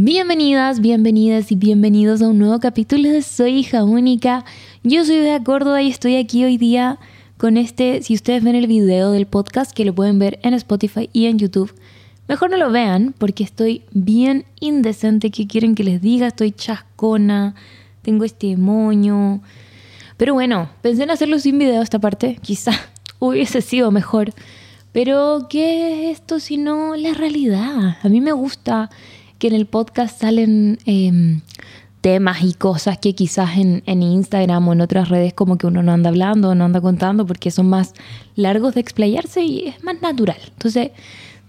Bienvenidas, bienvenidas y bienvenidos a un nuevo capítulo de Soy hija única. Yo soy de Córdoba y estoy aquí hoy día con este, si ustedes ven el video del podcast que lo pueden ver en Spotify y en YouTube, mejor no lo vean porque estoy bien indecente, ¿qué quieren que les diga? Estoy chascona, tengo este moño. Pero bueno, pensé en hacerlo sin video esta parte, quizá hubiese sido mejor. Pero ¿qué es esto sino la realidad? A mí me gusta que en el podcast salen em, temas y cosas que quizás en, en, Instagram o en otras redes como que uno no anda hablando, no anda contando porque son más largos de explayarse y es más natural. Entonces,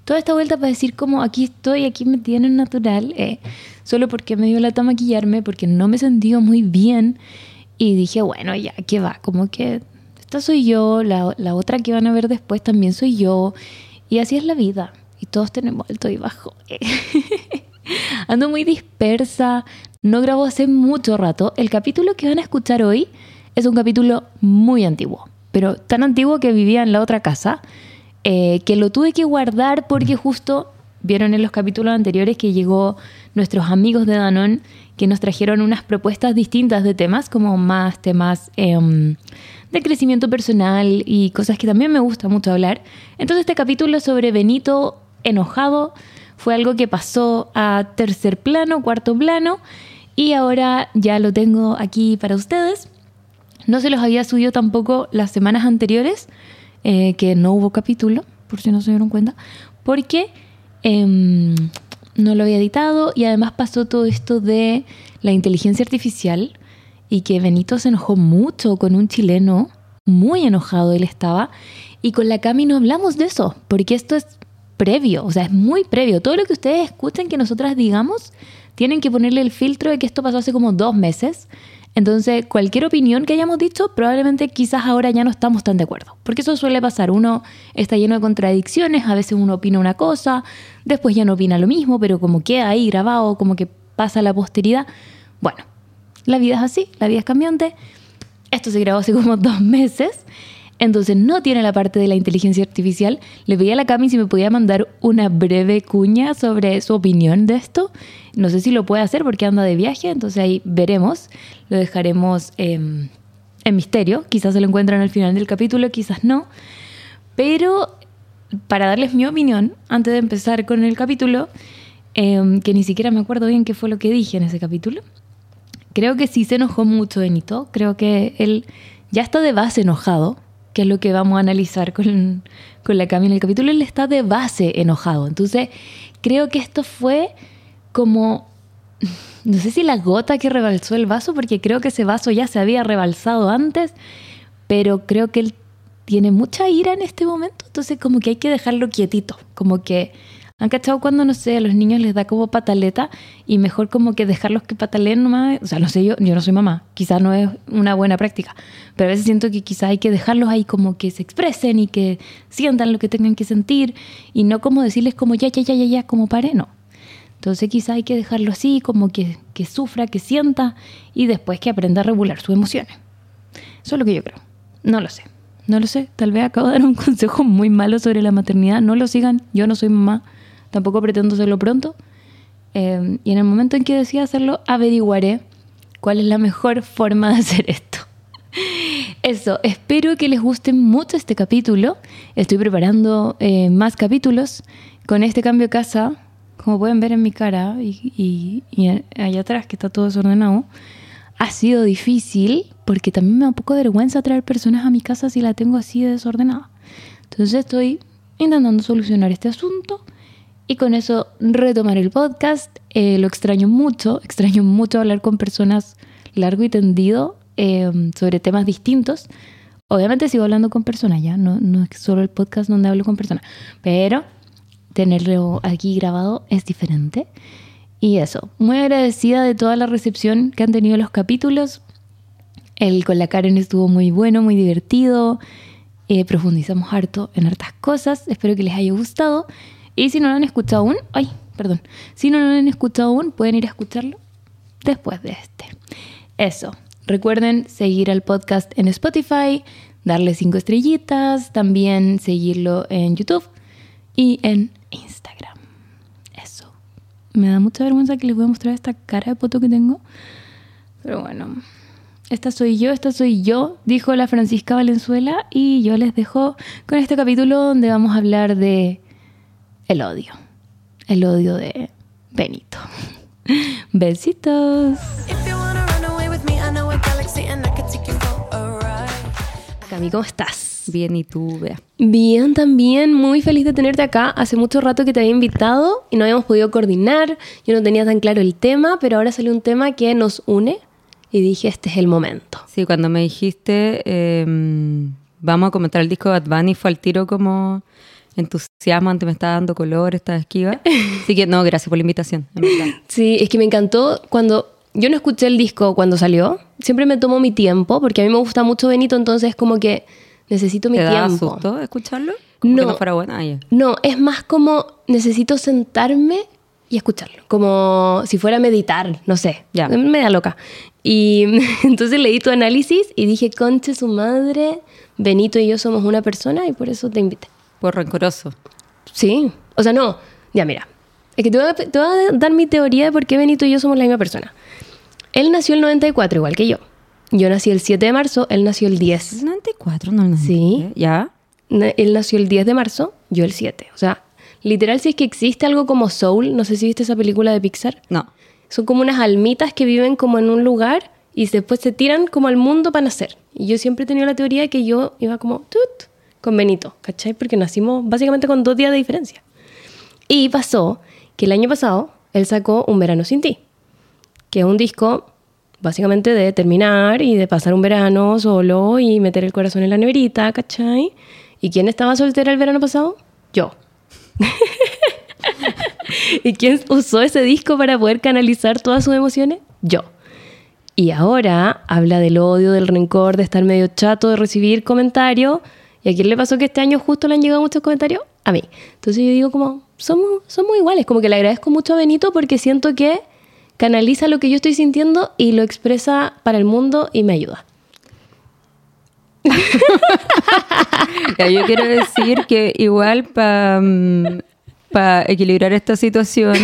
toda esta vuelta para decir como aquí estoy, aquí me tienen natural, eh, solo porque me dio lata maquillarme, porque no me sentido muy bien y dije, bueno, ya, ¿qué va? Como que esta soy yo, la, la otra que van a ver después también soy yo y así es la vida y todos tenemos alto y bajo. Ando muy dispersa, no grabo hace mucho rato. El capítulo que van a escuchar hoy es un capítulo muy antiguo, pero tan antiguo que vivía en la otra casa, eh, que lo tuve que guardar porque justo vieron en los capítulos anteriores que llegó nuestros amigos de Danón que nos trajeron unas propuestas distintas de temas, como más temas em, de crecimiento personal y cosas que también me gusta mucho hablar. Entonces este capítulo sobre Benito enojado fue algo que pasó a tercer plano, cuarto plano, y ahora ya lo tengo aquí para ustedes. No se los había subido tampoco las semanas anteriores, eh, que no hubo capítulo, por si no se dieron cuenta, porque em, no lo había editado y además pasó todo esto de la inteligencia artificial y que Benito se enojó mucho con un chileno, muy enojado él estaba, y con la Cami no hablamos de eso, porque esto es previo, o sea, es muy previo. Todo lo que ustedes escuchen que nosotras digamos, tienen que ponerle el filtro de que esto pasó hace como dos meses. Entonces, cualquier opinión que hayamos dicho, probablemente quizás ahora ya no estamos tan de acuerdo. Porque eso suele pasar. Uno está lleno de contradicciones, a veces uno opina una cosa, después ya no opina lo mismo, pero como queda ahí grabado, como que pasa la posteridad. Bueno, la vida es así, la vida es cambiante. Esto se grabó hace como dos meses entonces no tiene la parte de la inteligencia artificial. Le pedí a la Cami si me podía mandar una breve cuña sobre su opinión de esto. No sé si lo puede hacer porque anda de viaje, entonces ahí veremos. Lo dejaremos em, en misterio. Quizás se lo encuentran al final del capítulo, quizás no. Pero para darles mi opinión, antes de empezar con el capítulo, em, que ni siquiera me acuerdo bien qué fue lo que dije en ese capítulo, creo que sí se enojó mucho Benito. Creo que él ya está de base enojado que es lo que vamos a analizar con, la Cami en el capítulo, él está de base enojado. Entonces, creo que esto fue como, no sé si la gota que rebalsó el vaso, porque creo que ese vaso ya se había rebalsado antes, pero creo que él tiene mucha ira en este momento, entonces como que hay que dejarlo quietito, como que ¿Han cachado cuando, no sé, a los niños les da como pataleta y mejor como que dejarlos que pataleen nomás? O sea, no sé, yo, yo no soy mamá, quizás no es una buena práctica, pero a veces siento que quizás hay que dejarlos ahí como que se expresen y que sientan lo que tengan que sentir y no como decirles como ya, ya, ya, ya, ya, como pare, no. Entonces quizás hay que dejarlo así, como que, que sufra, que sienta y después que aprenda a regular sus emociones. Eso es lo que yo creo. No lo sé. No lo sé. Tal vez acabo de dar un consejo muy malo sobre la maternidad. No lo sigan. Yo no soy mamá tampoco pretendo hacerlo pronto. Eh, y en el momento en que decida hacerlo, averiguaré cuál es la mejor forma de hacer esto. Eso, espero que les guste mucho este capítulo. Estoy preparando eh, más capítulos con este cambio de casa, como pueden ver en mi cara y, y, allá atrás que está todo desordenado. Ha sido difícil porque también me da un poco de vergüenza traer personas a mi casa si la tengo así de desordenada. Entonces estoy intentando solucionar este asunto y con eso retomar el podcast. Eh, lo extraño mucho, extraño mucho hablar con personas largo y tendido em, sobre temas distintos. Obviamente sigo hablando con personas ya, no, no es solo el podcast donde hablo con personas, pero tenerlo aquí grabado es diferente. Y eso, muy agradecida de toda la recepción que han tenido los capítulos. El con la Karen estuvo muy bueno, muy divertido. Eh, profundizamos harto en hartas cosas. Espero que les haya gustado. Y si no lo han escuchado aún, ay, perdón, si no lo han escuchado aún, pueden ir a escucharlo después de este. Eso. Recuerden seguir al podcast en Spotify, darle cinco estrellitas, también seguirlo en YouTube y en Instagram. Eso. Me da mucha vergüenza que les voy a mostrar esta cara de poto que tengo. Pero bueno, esta soy yo, esta soy yo, dijo la Francisca Valenzuela. Y yo les dejo con este capítulo donde vamos a hablar de el odio. El odio de Benito. Besitos. Cami, ¿cómo estás? Bien, ¿y tú, Bea? Bien, también. Muy feliz de tenerte acá. Hace mucho rato que te había invitado y no habíamos podido coordinar. Yo no tenía tan claro el tema, pero ahora salió un tema que nos une y dije, este es el momento. Sí, cuando me dijiste, em, vamos a comentar el disco de Bad Bunny, fue al tiro como entusiasmo, antes me estaba dando color, estaba esquiva. Así que no, gracias por la invitación. Sí, es que me encantó cuando yo no escuché el disco cuando salió. Siempre me tomo mi tiempo porque a mí me gusta mucho Benito, entonces como que necesito mi ¿Te tiempo. da susto escucharlo? Como No. Que no fuera buena. Ah. No, es más como necesito sentarme y escucarlo, como si fuera a meditar, no sé, Ya. me da loca. Y entonces leí tu análisis y dije, conche su madre, Benito y yo somos una persona y por eso te invité. Por rencoroso. Sí, o sea, no, ya mira, es que te voy, a, te voy a dar mi teoría de por qué Benito y yo somos la misma persona. Él nació el 94 igual que yo. Yo nací el 7 de marzo, él nació el 10. ¿Es 94? No, el Sí. 93. ¿Ya? Él nació el 10 de marzo, yo el 7. O sea, literal, si es que existe algo como Soul, no sé si viste esa película de Pixar, No. son como unas almitas que viven como en un lugar y después se tiran como al mundo para nacer. Y yo siempre he tenido la teoría de que yo iba como tut con Benito, ¿cachai? Porque nacimos básicamente con dos días de diferencia. Y pasó que el año pasado él sacó Un verano sin ti, que es un disco básicamente de terminar y de pasar un verano solo y meter el corazón en la neverita, ¿cachai? ¿Y quién estaba soltera el verano pasado? Yo. ¿Y quién usó ese disco para poder canalizar todas sus emociones? Yo. Y ahora habla del odio, del rencor, de estar medio chato, de recibir comentarios. ¿Y a quién le pasó que este año justo le han llegado muchos comentarios? A mí. Entonces yo digo como, somos, somos iguales. Como que le agradezco mucho a Benito porque siento que canaliza lo que yo estoy sintiendo y lo expresa para el mundo y me ayuda. Yo quiero decir que igual para equilibrar esta situación,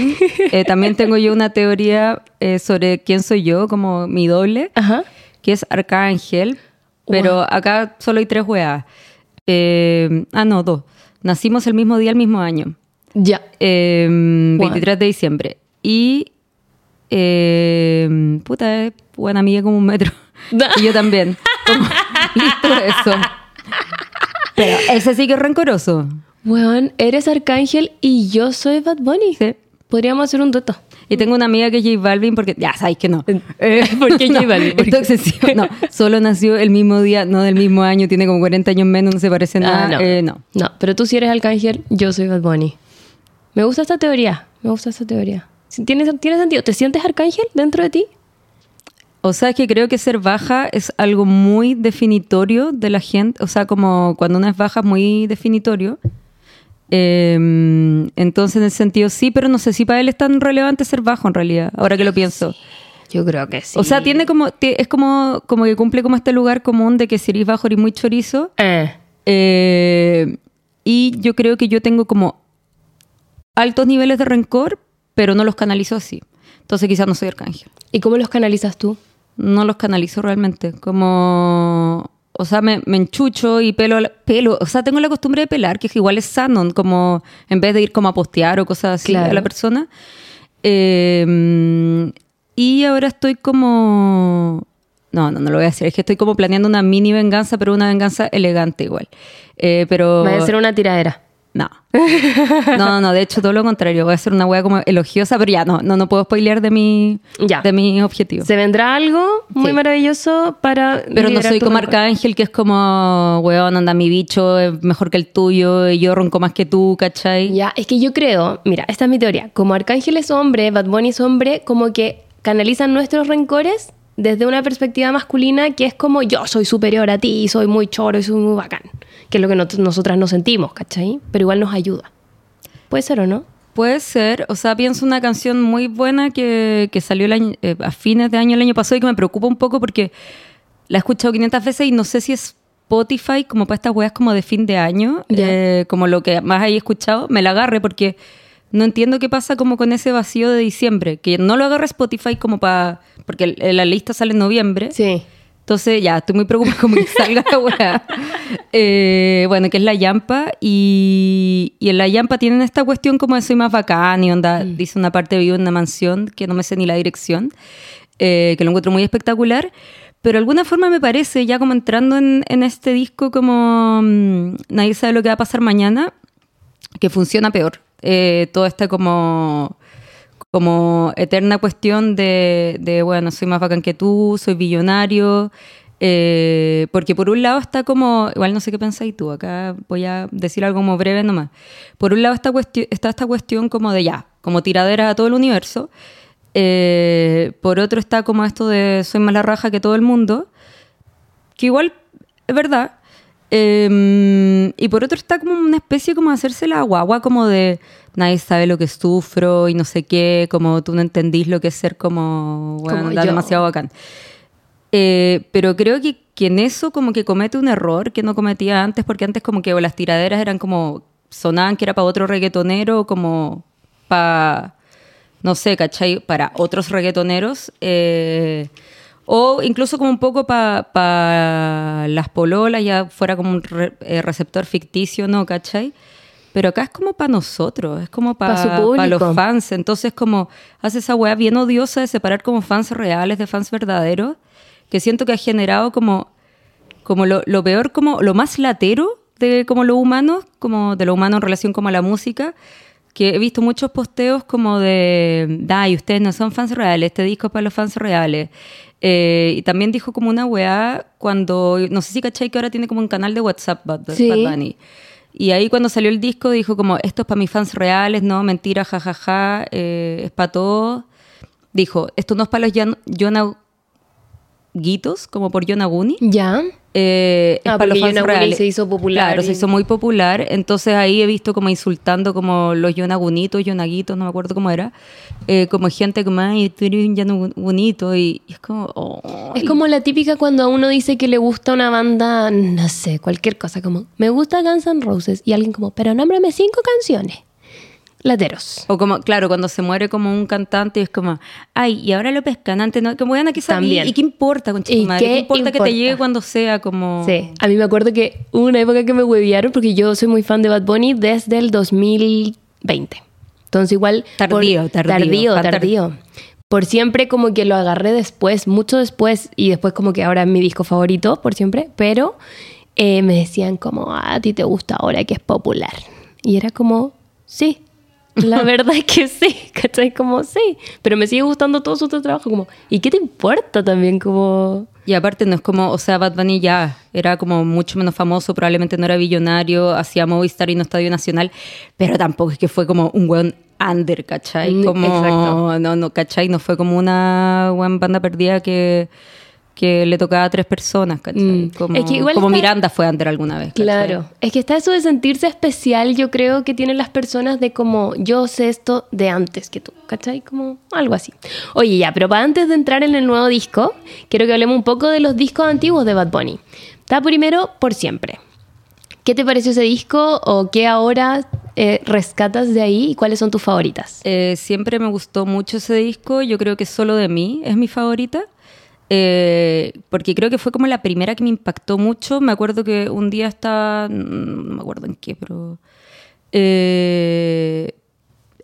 eh, también tengo yo una teoría eh, sobre quién soy yo, como mi doble, Ajá. que es Arcángel, pero acá solo hay tres weas. Eh, ah, no, dos. Nacimos el mismo día, el mismo año. Ya. Eh, Wow. 23 de diciembre. Y. eh, puta, es buena amiga como un metro. y yo también. Como, listo eso. Pero ese sí que es rencoroso. Weón, eres Arcángel y yo soy Bad Bunny. Sí. Podríamos hacer un dueto. Y tengo una amiga que es J Balvin porque. Ya sabéis que no. ¿Por qué J Balvin? ¿Por excesivo. No, solo nació el mismo día, no del mismo año, tiene como 40 años menos, no se parece nada. Ah, no. Eh, no. No, pero tú sí eres Arcángel, yo soy Bad Bunny. Me gusta esta teoría, me gusta esta teoría. ¿Tiene, tiene sentido? ¿Te sientes Arcángel dentro de ti? O sea, es que creo que ser baja es algo muy definitorio de la gente. O sea, como cuando uno es baja es muy definitorio. Eh, entonces, en el sentido sí, pero no sé si para él es tan relevante ser bajo en realidad, ahora que lo pienso. Yo creo que sí. O sea, tiene como, es como, como que cumple como este lugar común de que si eres bajo eres muy chorizo. Eh, Eh, y yo creo que yo tengo como altos niveles de rencor, pero no los canalizo así. Entonces quizás no soy arcángel. ¿Y cómo los canalizas tú? No los canalizo realmente. Como. O sea, me, me enchucho y pelo, a la- pelo. O sea, tengo la costumbre de pelar, que igual es sano, como en vez de ir como a postear o cosas así Claro. a la persona. Eh, y ahora estoy como. No, no, no lo voy a hacer. Es que estoy como planeando una mini venganza, pero una venganza elegante igual. Eh, pero. Va a ser una tiradera. No. No, no, de hecho todo lo contrario. Voy a hacer una wea como elogiosa, pero ya no, no, no puedo spoilear de mi, Ya. de mi objetivo. Se vendrá algo muy Sí. maravilloso para. Pero no soy como. Arcángel, que es como, weón, anda mi bicho, es mejor que el tuyo, y yo ronco más que tú, ¿cachai? Ya, es que yo creo, mira, esta es mi teoría. Como Arcángel es hombre, Bad Bunny es hombre, como que canalizan nuestros rencores desde una perspectiva masculina que es como yo soy superior a ti, soy muy choro y soy muy bacán. Que es lo que nosotras no sentimos, ¿cachai? Pero igual nos ayuda. ¿Puede ser o no? Puede ser, o sea, pienso una canción muy buena que, que salió el año- eh, a fines de año el año pasado y que me preocupa un poco porque la he escuchado 500 veces y no sé si es Spotify como para estas weas como de fin de año, eh, como lo que más he escuchado, me la agarre porque no entiendo qué pasa como con ese vacío de diciembre, que no lo agarra Spotify como para, porque la lista sale en noviembre. Sí. Entonces, ya, estoy muy preocupada como que salga la weá. Eh, bueno, que es la Yampa. Y, y, en la Yampa tienen esta cuestión como de soy más bacán y onda, mm. dice una parte vivo en una mansión que no me sé ni la dirección, eh, que lo encuentro muy espectacular. Pero de alguna forma me parece, ya como entrando en, en este disco, como mm, nadie sabe lo que va a pasar mañana, que funciona peor. Eh, todo este como como eterna cuestión de, de, bueno, soy más bacán que tú, soy billonario, eh, porque por un lado está como, igual no sé qué pensáis tú, acá voy a decir algo como breve nomás. Por un lado está, está esta cuestión como de ya, como tiradera a todo el universo. Eh, por otro está como esto de soy más la raja que todo el mundo, que igual es verdad. Em, y por otro está como una especie como de hacerse la guagua, como de nadie sabe lo que sufro y no sé qué, como tú no entendís lo que es ser como, bueno, demasiado bacán. Eh, pero creo que, que, en eso como que comete un error que no cometía antes, porque antes como que las tiraderas eran como, sonaban que era para otro reggaetonero, como para, no sé, ¿cachai? Para otros reggaetoneros. Eh, o incluso como un poco para las pololas, ya fuera como un eh, receptor ficticio, ¿no? ¿Cachai? Pero acá es como para nosotros, es como para los fans. Entonces, como hace esa weá bien odiosa de separar como fans reales de fans verdaderos, que siento que ha generado como, como lo, peor, como lo más latero de como lo humano, como de lo humano en relación como a la música, que he visto muchos posteos como de, ay, ustedes no son fans reales, este disco es para los fans reales. Eh, y también dijo como una weá cuando, no sé si cachai que ahora tiene como un canal de WhatsApp Bad, Bunny. Y ahí cuando salió el disco dijo como, esto es para mis fans reales, no, mentira, jajaja, ja, ja, eh, es para todos. Dijo, esto no es para los Yonaguitos, como por Yonaguni. Ya. Eh, ah, para los fans reales. se hizo popular. Claro, se hizo muy popular. Entonces ahí he visto como insultando como los Yonagunitos, Yonaguitos, no me acuerdo cómo era. Eh, como gente como, ay, tú eres un Yonagunito. Y, es como... Es como la típica cuando uno dice que le gusta una banda, no sé, cualquier cosa, como, me gusta Guns N' Roses. Y alguien como, pero nómbrame cinco canciones lateros. O como, claro, cuando se muere como un cantante es como, ay, y ahora lo pescan antes, ¿no? Como, bueno, aquí También. ¿Y qué importa, con ¿Y madre? ¿Qué, importa, que te llegue cuando sea como...? Sí, a mí me acuerdo que hubo una época que me hueviaron porque yo soy muy fan de Bad Bunny desde el 2020. Entonces igual... Tardío, tardío. Tardío, tardío. Por siempre como que lo agarré después, mucho después, y después como que ahora es mi disco favorito, por siempre, pero eh, me decían como, ah, a ti te gusta ahora que es popular. Y era como, sí, la verdad es que sí, ¿cachai? Como sí, pero me sigue gustando todo su trabajo, como, ¿y qué te importa también? Como... Y aparte no es como, o sea, Bad Bunny ya era como mucho menos famoso, probablemente no era billonario, hacía Movistar y no Estadio Nacional, pero tampoco es que fue como un buen under, ¿cachai? Mm, como, Exacto. No, no, ¿cachai? No fue como una buena banda perdida que que le tocaba a tres personas, ¿cachai? Mm. Como, Miranda fue antes alguna vez. Claro, es que está eso de sentirse especial, yo creo que tienen las personas de como yo sé esto de antes que tú, ¿cachai? Como algo así. Oye, ya, pero para antes de entrar en el nuevo disco, quiero que hablemos un poco de los discos antiguos de Bad Bunny. Está primero por siempre. ¿Qué te pareció ese disco o qué ahora eh, rescatas de ahí y cuáles son tus favoritas? Eh, siempre me gustó mucho ese disco, yo creo que solo de mí es mi favorita. Eh, porque creo que fue como la primera que me impactó mucho. Me acuerdo que un día estaba, no me acuerdo en qué, pero eh,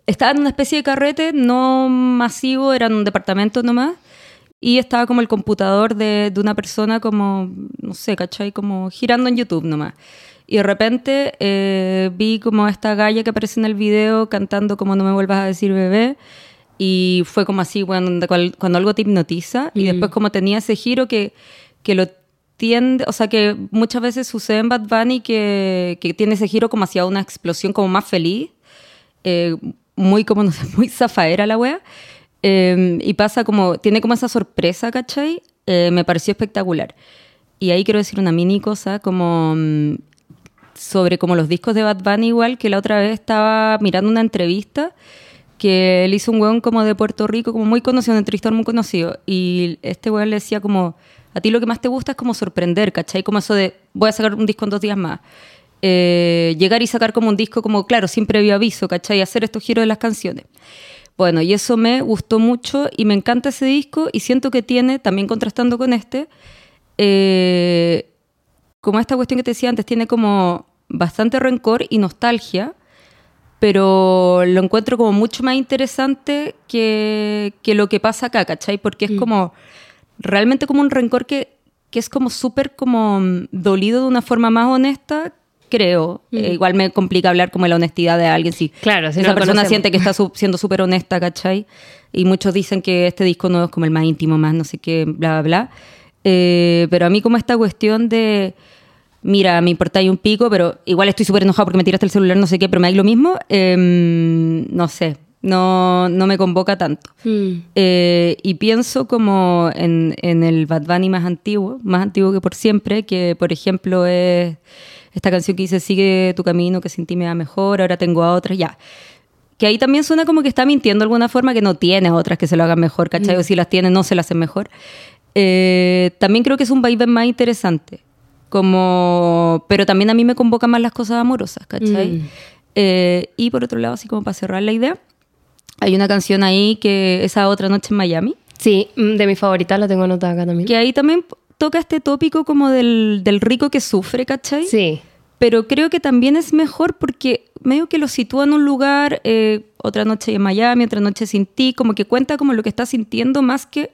estaba en una especie de carrete, no masivo, era en un departamento nomás, y estaba como el computador de, de, una persona como, no sé, ¿cachai? Como girando en YouTube nomás. Y de repente eh, vi como esta galla que aparece en el video cantando como no me vuelvas a decir bebé. Y fue como así, cuando, cuando algo te hipnotiza y después como tenía ese giro que, que lo tiende, o sea que muchas veces sucede en Bad Bunny que, que tiene ese giro como hacia una explosión como más feliz, eh, muy como, no sé, muy zafaera la wea. Eh, y pasa como, tiene como esa sorpresa, ¿cachai? Eh, me pareció espectacular. Y ahí quiero decir una mini cosa, como mm, sobre como los discos de Bad Bunny igual, que la otra vez estaba mirando una entrevista que él hizo un weón como de Puerto Rico, como muy conocido, un entrevistador muy conocido, y este weón le decía como, a ti lo que más te gusta es como sorprender, ¿cachai? Como eso de, voy a sacar un disco en dos días más. eh, llegar y sacar como un disco como, claro, sin previo aviso, ¿cachai? Hacer estos giros de las canciones. Bueno, y eso me gustó mucho y me encanta ese disco y siento que tiene, también contrastando con este, eh, como esta cuestión que te decía antes, tiene como bastante rencor y nostalgia, pero lo encuentro como mucho más interesante que, que lo que pasa acá, ¿cachai? Porque es Mm. como realmente como un rencor que, que es como súper como mm, dolido de una forma más honesta, creo. Eh, igual me complica hablar como de la honestidad de alguien, si Mm. Claro, si no esa persona conocemos. siente que está su- siendo súper honesta, ¿cachai? Y muchos dicen que este disco nuevo es como el más íntimo, más no sé qué, bla, bla, bla. Eh, pero a mí como esta cuestión de, mira, me importa ahí un pico, pero igual estoy súper enojado porque me tiraste el celular, no sé qué, pero me da lo mismo, eh, no sé, no, no me convoca tanto. Mm. Eh, y pienso como en, en el Bad Bunny más antiguo, más antiguo que por siempre, que por ejemplo es esta canción que dice Sigue tu camino, que sin ti me va mejor, ahora tengo a otras, ya. Que ahí también suena como que está mintiendo de alguna forma, que no tiene a otras que se lo hagan mejor, ¿cachai? O si las tiene, no se las hacen mejor. Eh, también creo que es un vibe más interesante. Como, pero también a mí me convocan más las cosas amorosas, ¿cachai? Mm. Eh, y por otro lado, así como para cerrar la idea, hay una canción ahí que esa otra noche en Miami, Sí, mm, de mis favoritas la tengo anotada acá también. que ahí también toca este tópico como del, del rico que sufre, ¿cachai? Sí. Pero creo que también es mejor porque medio que lo sitúa en un lugar, eh, otra noche en Miami, otra noche sin ti, como que cuenta como lo que está sintiendo más que,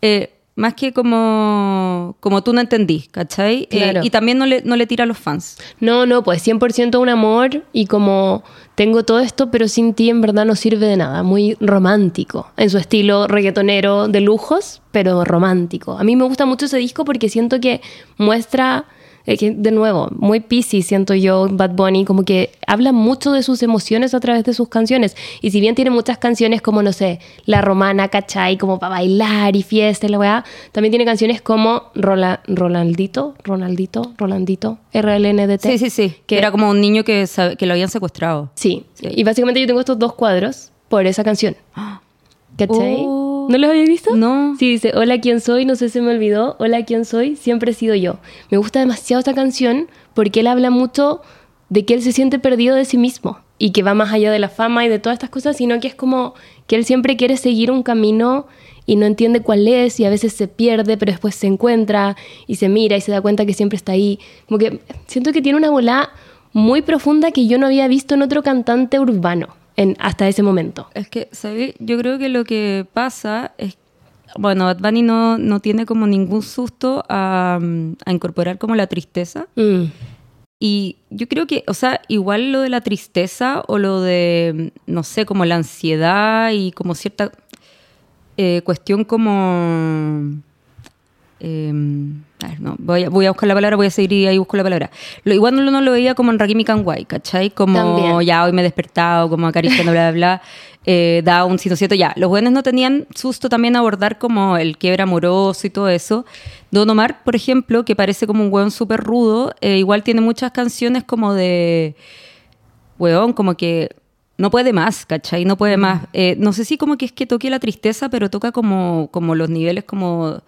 eh, más que como, como tú no entendí, ¿cachai? Eh, Claro. y también no le, no le tira a los fans. No, no, pues 100% un amor y como tengo todo esto, pero sin ti en verdad no sirve de nada. Muy romántico, en su estilo reggaetonero de lujos, pero romántico. A mí me gusta mucho ese disco porque siento que muestra, de nuevo, muy Pisces, siento yo, Bad Bunny, como que habla mucho de sus emociones a través de sus canciones. Y si bien tiene muchas canciones como, no sé, La Romana, ¿cachai? Como para bailar y fiesta y la weá, también tiene canciones como Rola, Rolandito, Ronaldito, Rolandito, RLNDT. Sí, sí, sí. Que- era como un niño que, que lo habían secuestrado. Sí. Sí. Y básicamente yo tengo estos dos cuadros por esa canción. ¿Cachai? Oh. ¿No los había visto? No. Sí, dice, hola, ¿quién soy? No sé si me olvidó. Hola, ¿quién soy? Siempre he sido yo. Me gusta demasiado esta canción porque él habla mucho de que él se siente perdido de sí mismo y que va más allá de la fama y de todas estas cosas, sino que es como que él siempre quiere seguir un camino y no entiende cuál es y a veces se pierde, pero después se encuentra y se mira y se da cuenta que siempre está ahí. Como que siento que tiene una bola muy profunda que yo no había visto en otro cantante urbano en, hasta ese momento. Es que, ¿sabes? Yo creo que lo que pasa es. Bueno, Bad Bunny no, no tiene como ningún susto a, a incorporar como la tristeza. Mm. Y yo creo que, o sea, igual lo de la tristeza o lo de, no sé, como la ansiedad y como cierta eh, cuestión como... eh, a ver, no, voy, a, voy a buscar la palabra, voy a seguir y ahí busco la palabra. Lo, igual no, no lo veía como en Rakimi Kanwai, ¿cachai? Como También. ya hoy me he despertado, como acariciando, bla, bla, bla. Eh, Down, 107, ya. Los buenos no tenían susto también abordar como el quiebre amoroso y todo eso. Don Omar, por ejemplo, que parece como un hueón súper rudo, eh, igual tiene muchas canciones como de hueón, como que no puede más, ¿cachai? No puede más. Eh, no sé si como que es que toque la tristeza, pero toca como, como los niveles como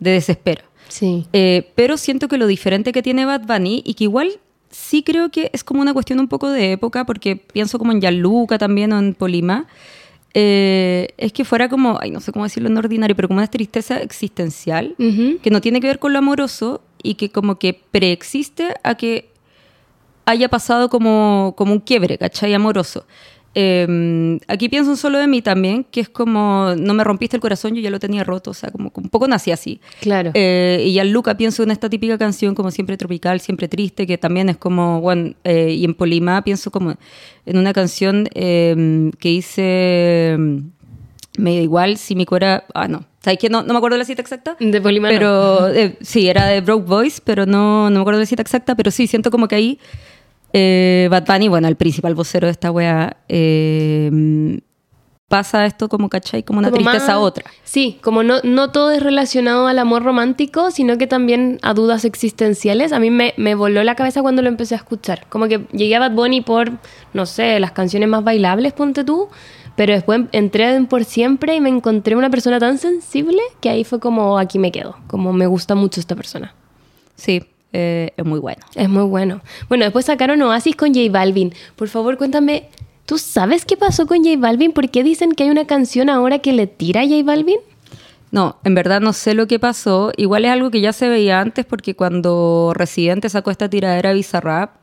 de desespero. Sí. Eh, pero siento que lo diferente que tiene Bad Bunny y que igual sí creo que es como una cuestión un poco de época, porque pienso como en Yaluca también o en Polima, eh, es que fuera como, ay, no sé cómo decirlo en ordinario, pero como una tristeza existencial Ujú. que no tiene que ver con lo amoroso y que como que preexiste a que haya pasado como, como un quiebre, ¿cachai? Amoroso. Eh, aquí pienso en solo de mí también, que es como, no me rompiste el corazón, yo ya lo tenía roto, o sea, como, un poco nací así. Claro. Eh, y ya Luca pienso en esta típica canción como siempre tropical, siempre triste, que también es como, bueno, eh, y en Polima pienso como en una canción eh, que hice, me da igual si mi cora, ah, no, ¿sabes qué? No, no me acuerdo la cita exacta. De Polima no. Pero eh, sí, era de Broke Boys, pero no, no me acuerdo la cita exacta, pero sí, siento como que ahí eh, Bad Bunny, bueno, el principal vocero de esta wea, eh, pasa esto como, ¿cachai? Como una Como tristeza más- a otra. Sí, como no, no todo es relacionado al amor romántico, sino que también a dudas existenciales. A mí me, me voló la cabeza cuando lo empecé a escuchar. Como que llegué a Bad Bunny por, no sé, las canciones más bailables, ponte tú. Pero después entré en Por Siempre y me encontré una persona tan sensible que ahí fue como, aquí me quedo. Como me gusta mucho esta persona. Sí, eh, es muy bueno. Es muy bueno. Bueno, después sacaron Oasis con J Balvin. Por favor, cuéntame, ¿tú sabes qué pasó con J Balvin? ¿Por qué dicen que hay una canción ahora que le tira a J Balvin? No, en verdad no sé lo que pasó. Igual es algo que ya se veía antes porque cuando Residente sacó esta tiradera Bizarrap,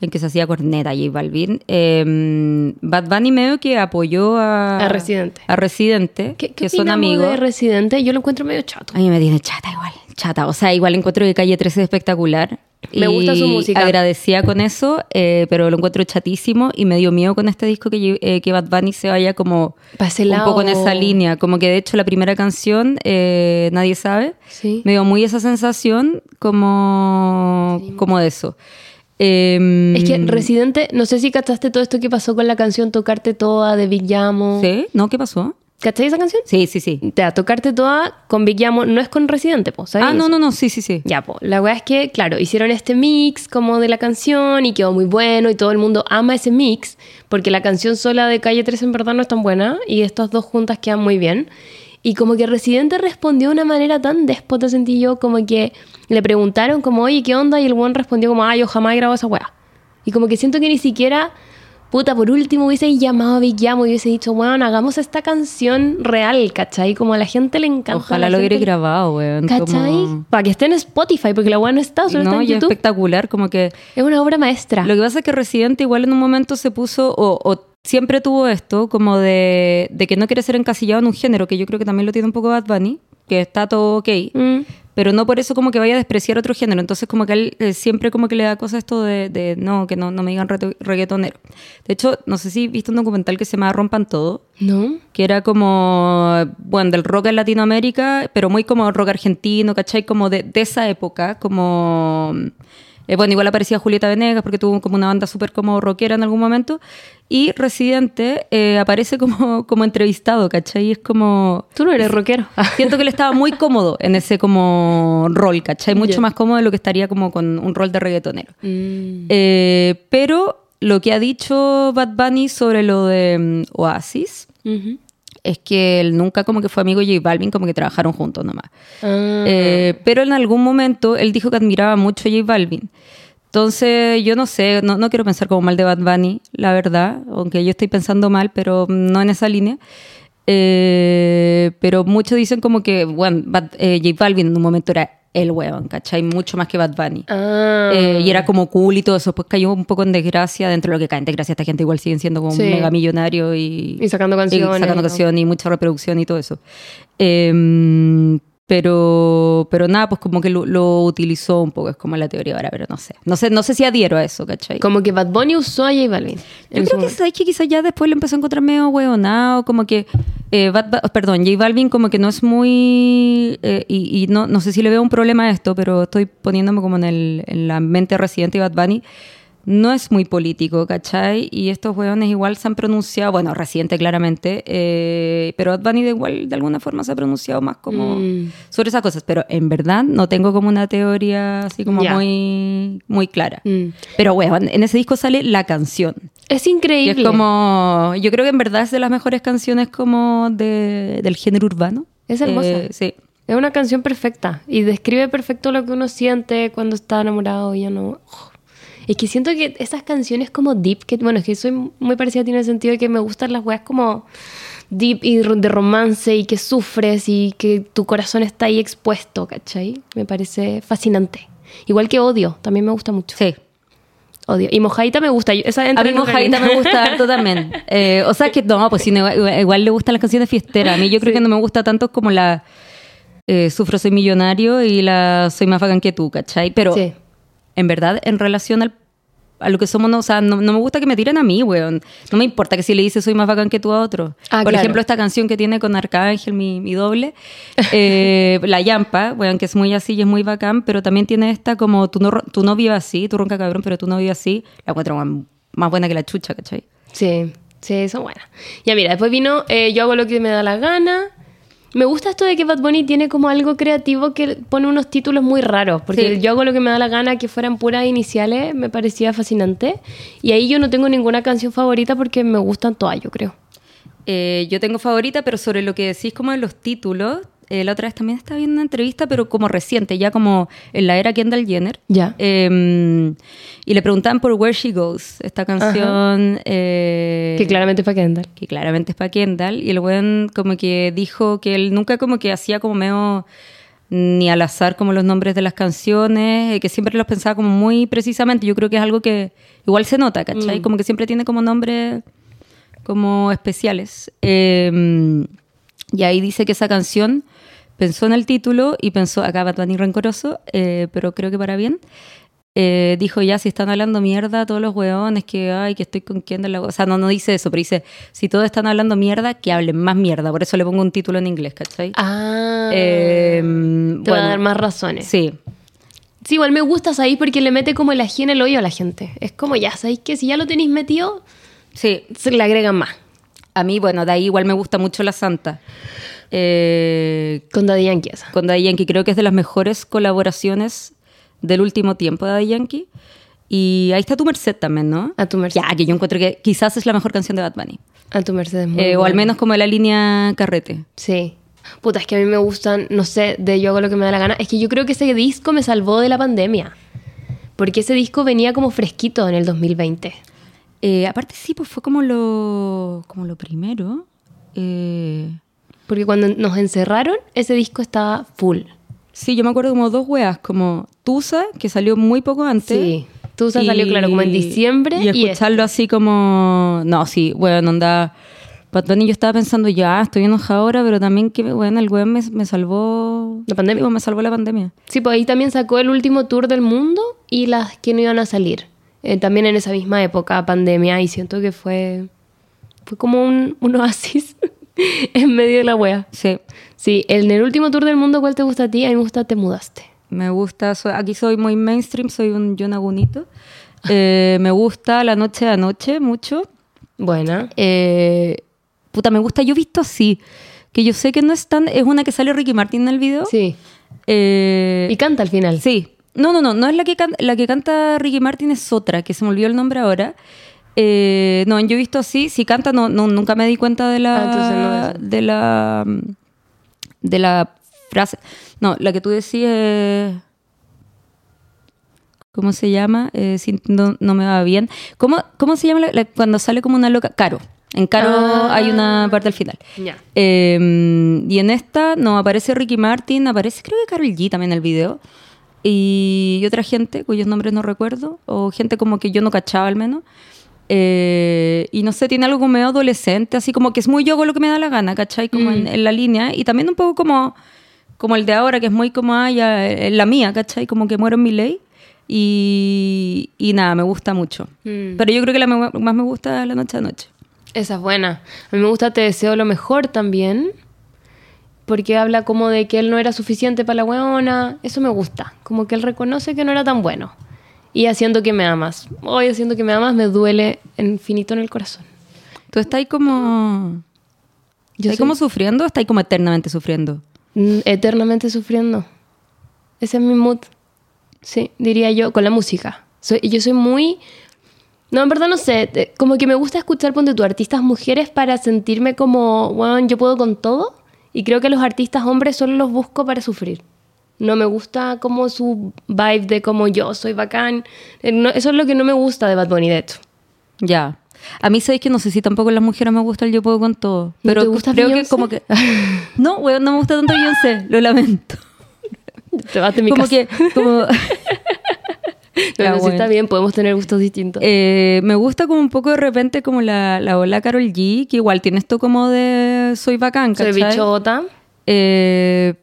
en que se hacía corneta J Balvin, eh, Bad Bunny medio que apoyó a... A Residente. A Residente, ¿Qué, qué que son amigos. de Residente? Yo lo encuentro medio chato. A mí me tiene chata igual, chata. O sea, igual encuentro que Calle 13 es espectacular. Me gusta su Y música. Agradecía con eso, eh, pero lo encuentro chatísimo y me dio miedo con este disco que, eh, que Bad Bunny se vaya como un poco en esa línea. Como que de hecho la primera canción, eh, Nadie sabe, Sí. me dio muy esa sensación como, como de eso. Eh, Es que Residente, no sé si cachaste todo esto que pasó con la canción Tocarte Toda de Big Yamo. ¿Sí? ¿No? ¿Qué pasó? ¿Cachai esa canción? Sí, sí, sí. Te da Tocarte Toda con Big Yamo, no es con Residente, pues, ¿sabes? Ah, no, no, no, sí, sí, sí. Ya, pues, la weá es que, claro, hicieron este mix como de la canción y quedó muy bueno y todo el mundo ama ese mix porque la canción sola de Calle 3 en verdad no es tan buena y estas dos juntas quedan muy bien. Y como que Residente respondió de una manera tan déspota, sentí yo, como que le preguntaron como, oye, ¿qué onda? Y el buen respondió como, ah, yo jamás he grabado esa weá. Y como que siento que ni siquiera, puta, por último hubiese llamado a Big Yamo y hubiese dicho, bueno, hagamos esta canción real, ¿cachai? Como a la gente le encanta. Ojalá lo hubiera grabado, weón. ¿Cachai? como- Para que esté en Spotify, porque la weá no está, solo No, está en y YouTube. espectacular, como que... Es una obra maestra. Lo que pasa es que Residente igual en un momento se puso, o, o siempre tuvo esto, como de, de que no quiere ser encasillado en un género, que yo creo que también lo tiene un poco Bad Bunny, que está todo ok, Mm. pero no por eso como que vaya a despreciar otro género. Entonces como que él eh, siempre como que le da cosas esto de, de, no, que no, no me digan reggaetonero. De hecho, no sé si viste un documental que se llama Rompan Todo, ¿No? que era como, bueno, del rock en Latinoamérica, pero muy como rock argentino, ¿cachai? Como de, de esa época, como... eh, bueno, igual aparecía Julieta Venegas porque tuvo como una banda súper como rockera en algún momento. Y Residente eh, aparece como, como entrevistado, ¿cachai? Es como... Tú no eres rockero. Siento que él estaba muy cómodo en ese como rol, ¿cachai? Mucho Ya. más cómodo de lo que estaría como con un rol de reggaetonero. Mm. Eh, pero lo que ha dicho Bad Bunny sobre lo de mm, Oasis Ujú. Es que él nunca como que fue amigo de J Balvin, como que trabajaron juntos nomás. Ah. Eh, pero en algún momento él dijo que admiraba mucho a J Balvin. Entonces, yo no sé, no, no quiero pensar como mal de Bad Bunny, la verdad, aunque yo estoy pensando mal, pero no en esa línea. Eh, pero muchos dicen como que, bueno, Bad- eh, J Balvin en un momento era el huevón, ¿cachai? Mucho más que Bad Bunny. Ah. Eh, y era como cool y todo eso. Pues cayó un poco en desgracia. Dentro de lo que cae en desgracia, esta gente igual siguen siendo como Sí. mega millonario y, Y sacando canciones, Y sacando ¿no? canciones y mucha reproducción y todo eso. Eh, pero, pero nada, pues como que lo, lo utilizó un poco. Es como la teoría ahora, pero no sé. No sé, no sé si adhiero a eso, ¿cachai? Como que Bad Bunny usó a J Balvin. Yo creo que, ¿sabes que quizás ya después lo empezó a encontrar medio hueonado, como que, eh, Bad Ba- perdón, J Balvin como que no es muy, eh, y, y no, no sé si le veo un problema a esto, pero estoy poniéndome como en, el, en la mente residente de Bad Bunny, no es muy político, ¿cachai? Y estos hueones igual se han pronunciado, bueno, residente claramente, eh, pero Bad Bunny de igual de alguna forma se ha pronunciado más como Mm. sobre esas cosas, pero en verdad no tengo como una teoría así como muy, muy clara. Mm. Pero, weón, en ese disco sale la canción. Es Y increíble. es como, yo creo que en verdad es de las mejores canciones como de, del género urbano. Es hermosa. Eh, sí. Es una canción perfecta y describe perfecto lo que uno siente cuando está enamorado y ya no. Es que siento que esas canciones como deep, que bueno, es que soy muy parecida a ti en el sentido de que me gustan las weas como deep y de romance y que sufres y que tu corazón está ahí expuesto, ¿cachai? Me parece fascinante. Igual que odio, también me gusta mucho. Sí. Odio. Y mojadita me gusta. Esa A mí otra me gusta harto también. Eh, o sea que no, pues sí, igual le gustan las canciones fiesteras. A mí yo creo que no me gusta tanto como la eh, Sufro Soy Millonario y la Soy más bacán que tú, ¿cachai? Pero Sí. En verdad, en relación al, a lo que somos, no, o sea, no, no me gusta que me tiren a mí, weón. No me importa que si le dices soy más bacán que tú a otro. Ah, Por claro. ejemplo, esta canción que tiene con Arcángel, mi, mi doble, eh, La Yampa, weón, que es muy así y es muy bacán, pero también tiene esta como tú no, tú no vives así, tú ronca cabrón, pero tú no vives así. La encuentro más, más buena que la chucha, ¿cachai? Sí, sí, son buenas. Ya mira, después vino eh, Yo hago lo que me da la gana. Me gusta esto de que Bad Bunny tiene como algo creativo que pone unos títulos muy raros, porque Sí. yo hago lo que me da la gana que fueran puras iniciales me parecía fascinante. Y ahí yo no tengo ninguna canción favorita porque me gustan todas, yo creo. Eh, yo tengo favorita, pero sobre lo que decís como de los títulos, eh, la otra vez también estaba viendo una entrevista, pero como reciente, ya como en la era Kendall Jenner. Ya. Eh, y le preguntaban por Where She Goes, esta canción. eh, que claramente es para Kendall. que claramente es para Kendall, y el weón como que dijo que él nunca como que hacía como medio ni al azar como los nombres de las canciones, eh, que siempre los pensaba como muy precisamente. Yo creo que es algo que igual se nota, ¿cachai? Como que siempre tiene como nombres como especiales. Eh, y ahí dice que esa canción pensó en el título y pensó, acá Bad Bunny rencoroso, eh, pero creo que para bien. Eh, dijo ya, si están hablando mierda todos los hueones, que ay, que estoy con Kendall. la- O sea, no, no dice eso, pero dice, si todos están hablando mierda, que hablen más mierda. Por eso le pongo un título en inglés, ¿cachai? Ah. Eh, te va a bueno, dar más razones. Sí, Sí, igual me gusta ahí porque le mete como el ají en el hoyo a la gente. Es como, ya, ¿sabéis que si ya lo tenéis metido, sí. se le agregan más. A mí, bueno, de ahí igual me gusta mucho La Santa. Eh, Con Daddy Yankee esa. con Daddy Yankee. Creo que es de las mejores colaboraciones del último tiempo de Daddy Yankee. Y ahí está tu Merced también, ¿no? A tu merced. Ya, que yo encuentro que quizás es la mejor canción de Bad Bunny. A tu merced es muy Eh, o al menos como de la línea carrete. Sí. Puta, es que a mí me gustan, no sé, de yo hago lo que me da la gana. Es que yo creo que ese disco me salvó de la pandemia. Porque ese disco venía como fresquito en el 2020. Eh, aparte sí, pues fue como lo, como lo primero. Eh, Porque cuando nos encerraron, ese disco estaba full. sí, yo me acuerdo como dos weas, como Tusa, que salió muy poco antes. Sí. Tusa salió, claro, como en diciembre. Y Y, escucharlo así como... No, sí, bueno, onda... Bad Bunny yo estaba pensando, ya, estoy enojada ahora, pero también que, bueno, el weón me, me salvó... La pandemia. Me salvó la pandemia. Sí, pues ahí también sacó el último tour del mundo y las que no iban a salir. Eh, también en esa misma época, pandemia, y siento que fue, fue como un, un oasis en medio de la wea. Sí, Sí, en el último tour del mundo, ¿cuál te gusta a ti? A mí me gusta Te Mudaste. me gusta... soy- aquí soy muy mainstream, soy un John Agunito. Eh, me gusta La Noche de Anoche mucho. Buena. Eh, puta, me gusta Yo Visto Así. Que yo sé que no es tan... Es una que sale Ricky Martin en el video. Sí. Eh, Y canta al final. Sí. No, no, no, no es la que, can- la que canta Ricky Martin, es otra, que se me olvidó el nombre ahora. Eh, no, yo he visto así, si canta, no, no, nunca me di cuenta de Ah, no la, es. de la, de la frase. No, la que tú decías, ¿cómo se llama? Eh, si no, no me va bien. ¿Cómo, cómo se llama la- la- cuando sale como una loca? Caro. En Caro Ah. hay una parte al final. Ya. Eh, y en esta no aparece Ricky Martin, aparece creo que Carol G también en el video. Y, y otra gente cuyos nombres no recuerdo, o gente como que yo no cachaba al menos. Eh, y no sé, tiene algo como medio adolescente, así como que es muy yo hago lo que me da la gana, ¿cachai? Como en, en la línea. Y también un poco como, como el de ahora, que es muy como, ah, ya, eh, la mía, ¿cachai? Como que muero en mi ley. Y, y nada, me gusta mucho. Mm. Pero yo creo que la me- más me gusta la noche a noche. Esa es buena. A mí me gusta Te Deseo lo Mejor también. Porque habla como de que él no era suficiente para la weona. Eso me gusta. Como que él reconoce que no era tan bueno. Y haciendo que me amas. Hoy haciendo que me amas me duele infinito en el corazón. Tú estás ahí como... Yo ¿Estás soy- como sufriendo o estás ahí como eternamente sufriendo? Mm, eternamente sufriendo. Ese es mi mood. Sí, diría yo, con la música. Soy, yo soy muy... No, en verdad no sé. Como que me gusta escuchar, ponte tú, artistas mujeres para sentirme como, bueno, yo puedo con todo. Y creo que los artistas hombres solo los busco para sufrir. No me gusta como su vibe de como yo soy bacán. Eh, no- eso es lo que no me gusta de Bad Bunny, de hecho. Ya. A mí sabéis que no sé si tampoco las mujeres me gusta el yo puedo con todo. ¿No Pero te gusta creo que como que... No, weón, no me gusta tanto Beyoncé, lo lamento. Te vas de mi como casa. que... Como... No, Ya, no, sí bueno. está bien, podemos tener gustos distintos. Eh, me gusta como un poco de repente como la, la ola Carol G, que igual tiene esto como de soy bacán, soy ¿cachai? bichota. Eh,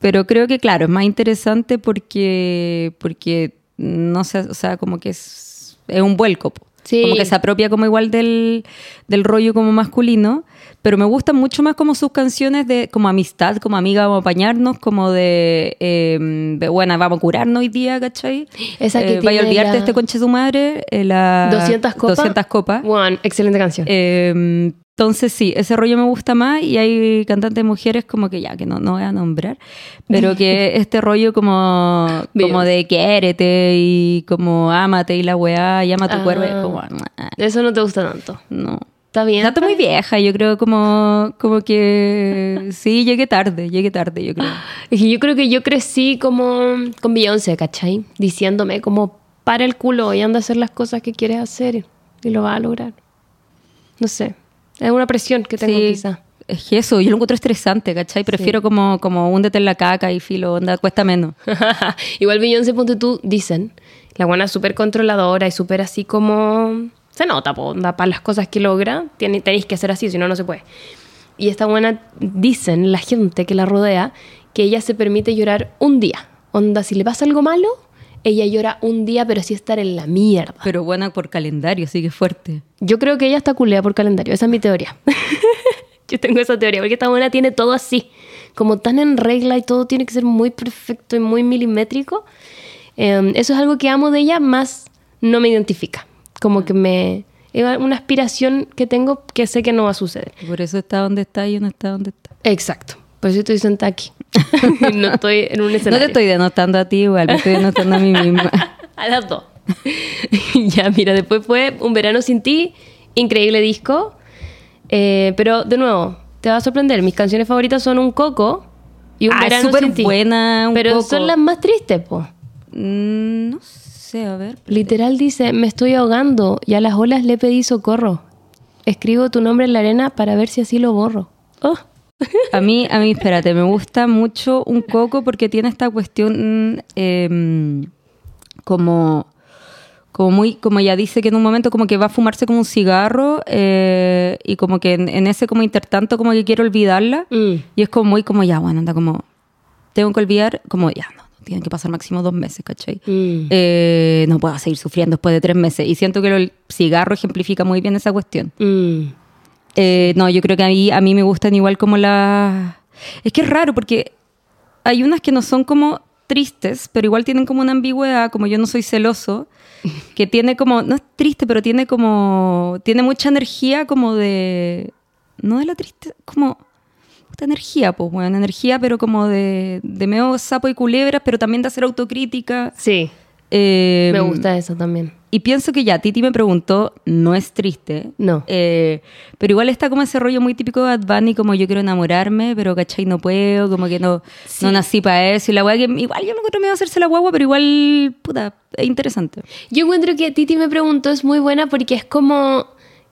pero creo que, claro, es más interesante porque, porque no sé, o sea, como que es, es un vuelco. Sí. Como que se apropia como igual del, del rollo como masculino, pero me gustan mucho más como sus canciones de como amistad, como amiga, vamos a apañarnos, como de, eh, de, bueno, vamos a curarnos hoy día, ¿cachai? Esa que Eh, Vaya a tiene olvidarte la- este conche su madre, eh, la 200 copas. 200 copas. One, excelente canción. Eh, entonces sí, ese rollo me gusta más y hay cantantes mujeres como que ya, que no, no voy a nombrar, pero que este rollo como, como de quiérete y como ámate y la weá y ama tu Ah. cuerpo como, Eso no te gusta tanto. no. ¿Está bien? Estoy muy vieja, yo creo como, como que sí, llegué tarde, llegué tarde, yo creo. Es que yo creo que yo crecí como con Beyoncé, ¿cachai? Diciéndome como para el culo y anda a hacer las cosas que quieres hacer y lo vas a lograr. No sé. Es una presión que tengo Sí, quizá. Es que eso, yo lo encuentro estresante, ¿cachai? Prefiero como, como húndete en la caca y filo, onda, cuesta menos. Igual Beyoncé, ponte tú, dicen, la buena es súper controladora y súper así como... Se nota, po, onda, para las cosas que logra, tiene- tenéis que ser así, si no, no se puede. Y esta buena, dicen la gente que la rodea, que ella se permite llorar un día. Onda, si le pasa algo malo, ella llora un día, pero sí estar en la mierda. Pero buena por calendario, así que fuerte. Yo creo que ella está culea por calendario, esa es mi teoría. Yo tengo esa teoría, porque esta buena tiene todo así, como tan en regla y todo tiene que ser muy perfecto y muy milimétrico. Eh, eso es algo que amo de ella, más no me identifica. Como que me... Es una aspiración que tengo que sé que no va a suceder. Y por eso está donde está y no está donde está. Exacto. Por eso estoy sentada aquí. no estoy en un No escenario. te estoy denotando a ti igual, me estoy denotando a mí misma. A las dos. ya, mira, después fue Un Verano Sin Ti, increíble disco. Eh, pero, de nuevo, te va a sorprender. Mis canciones favoritas son Un Coco y Un Ah, Verano Sin Ti. buena, Un pero son las más tristes, po. Mm, no sé, a ver. Literal dice, me estoy ahogando y a las olas le pedí socorro. Escribo tu nombre en la arena para ver si así lo borro. Oh. A mí, a mí, espérate, me gusta mucho un coco porque tiene esta cuestión eh, como, como muy, como ella dice que en un momento como que va a fumarse como un cigarro eh, y como que en, en ese como intertanto como que quiere olvidarla Mm. y es como muy como ya, bueno, anda como, tengo que olvidar, como ya, no, tienen que pasar máximo dos meses, ¿cachai? Mm. Eh, no puedo seguir sufriendo después de tres meses y siento que el cigarro ejemplifica muy bien esa cuestión. Mm. Eh, no, yo creo que a mí, a mí me gustan igual como las... Es que es raro porque hay unas que no son como tristes, pero igual tienen como una ambigüedad, como yo no soy celoso, que tiene como, no es triste, pero tiene como, tiene mucha energía como de, no de la tristeza, como esta energía, pues bueno, energía, pero como de, de medio sapo y culebras, pero también de hacer autocrítica. Sí, Eh, me gusta eso también. y pienso que ya, Titi me preguntó, no es triste. No. Eh, pero igual está como ese rollo muy típico de Bad Bunny, como yo quiero enamorarme, pero ¿cachai? No puedo, como que no, no nací para eso. Y la weá que igual yo me encuentro medio a hacerse la guagua, pero igual, puta, es interesante. Yo encuentro que Titi me preguntó es muy buena porque es como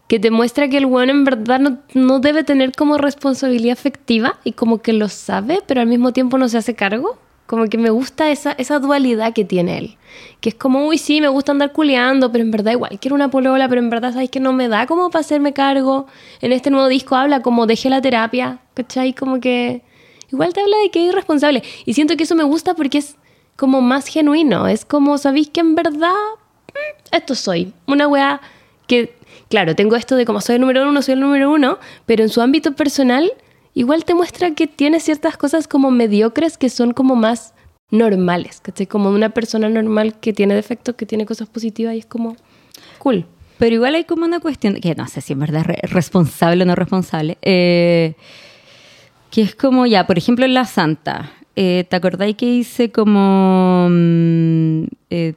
que te muestra que el bueno en verdad no, no debe tener como responsabilidad afectiva y como que lo sabe, pero al mismo tiempo no se hace cargo. Como que me gusta esa, esa dualidad que tiene él. Que es como, uy, sí, me gusta andar culeando, pero en verdad igual quiero una polola, pero en verdad sabes que no me da como para hacerme cargo. En este nuevo disco habla como dejé la terapia, ¿cachai? Como que igual te habla de que es irresponsable. Y siento que eso me gusta porque es como más genuino. Es como, ¿sabéis que en verdad mm, esto soy? Una wea que, claro, tengo esto de como soy el número uno, soy el número uno, pero en su ámbito personal igual te muestra que tiene ciertas cosas como mediocres que son como más normales, ¿cachai? Como una persona normal que tiene defectos, que tiene cosas positivas y es como cool. Pero igual hay como una cuestión, que no sé si en verdad es re- responsable o no responsable, eh, que es como ya, por ejemplo en La Santa, eh, ¿te acordáis que hice como... mm, eh,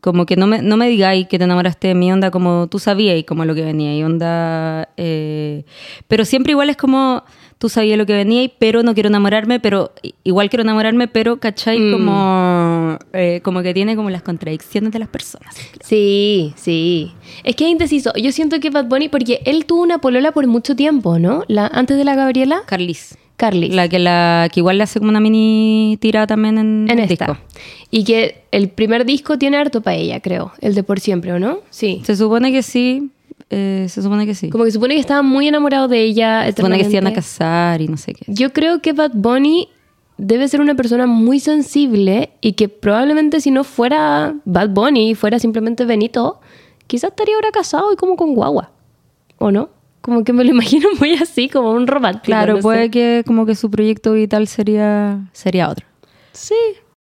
como que no me, no me digáis que te enamoraste de mí, onda, como tú sabías y como lo que venía, y onda... eh, pero siempre igual es como, tú sabías lo que venía, pero no quiero enamorarme, pero igual quiero enamorarme, pero, ¿cachai? Mm. Como, eh, como que tiene como las contradicciones de las personas. Sí, sí. Es que es indeciso. Yo siento que Bad Bunny, porque él tuvo una polola por mucho tiempo, ¿no? La, antes de la Gabriela, Carlis. Carly. La que, la, que igual le hace como una mini tirada también en, en el esta. disco. Y que el primer disco tiene harto para ella, creo. El de Por Siempre, ¿o no? Sí. Se supone que sí. eh, se supone que sí. Como que supone que estaba muy enamorado de ella. Se supone que se iban a casar y no sé qué. Yo creo que Bad Bunny debe ser una persona muy sensible y que probablemente si no fuera Bad Bunny, fuera simplemente Benito, quizás estaría ahora casado y como con guagua. ¿O no? Como que me lo imagino muy así, como un romántico. Claro, no puede sé. que como que su proyecto vital sería, sería otro. Sí,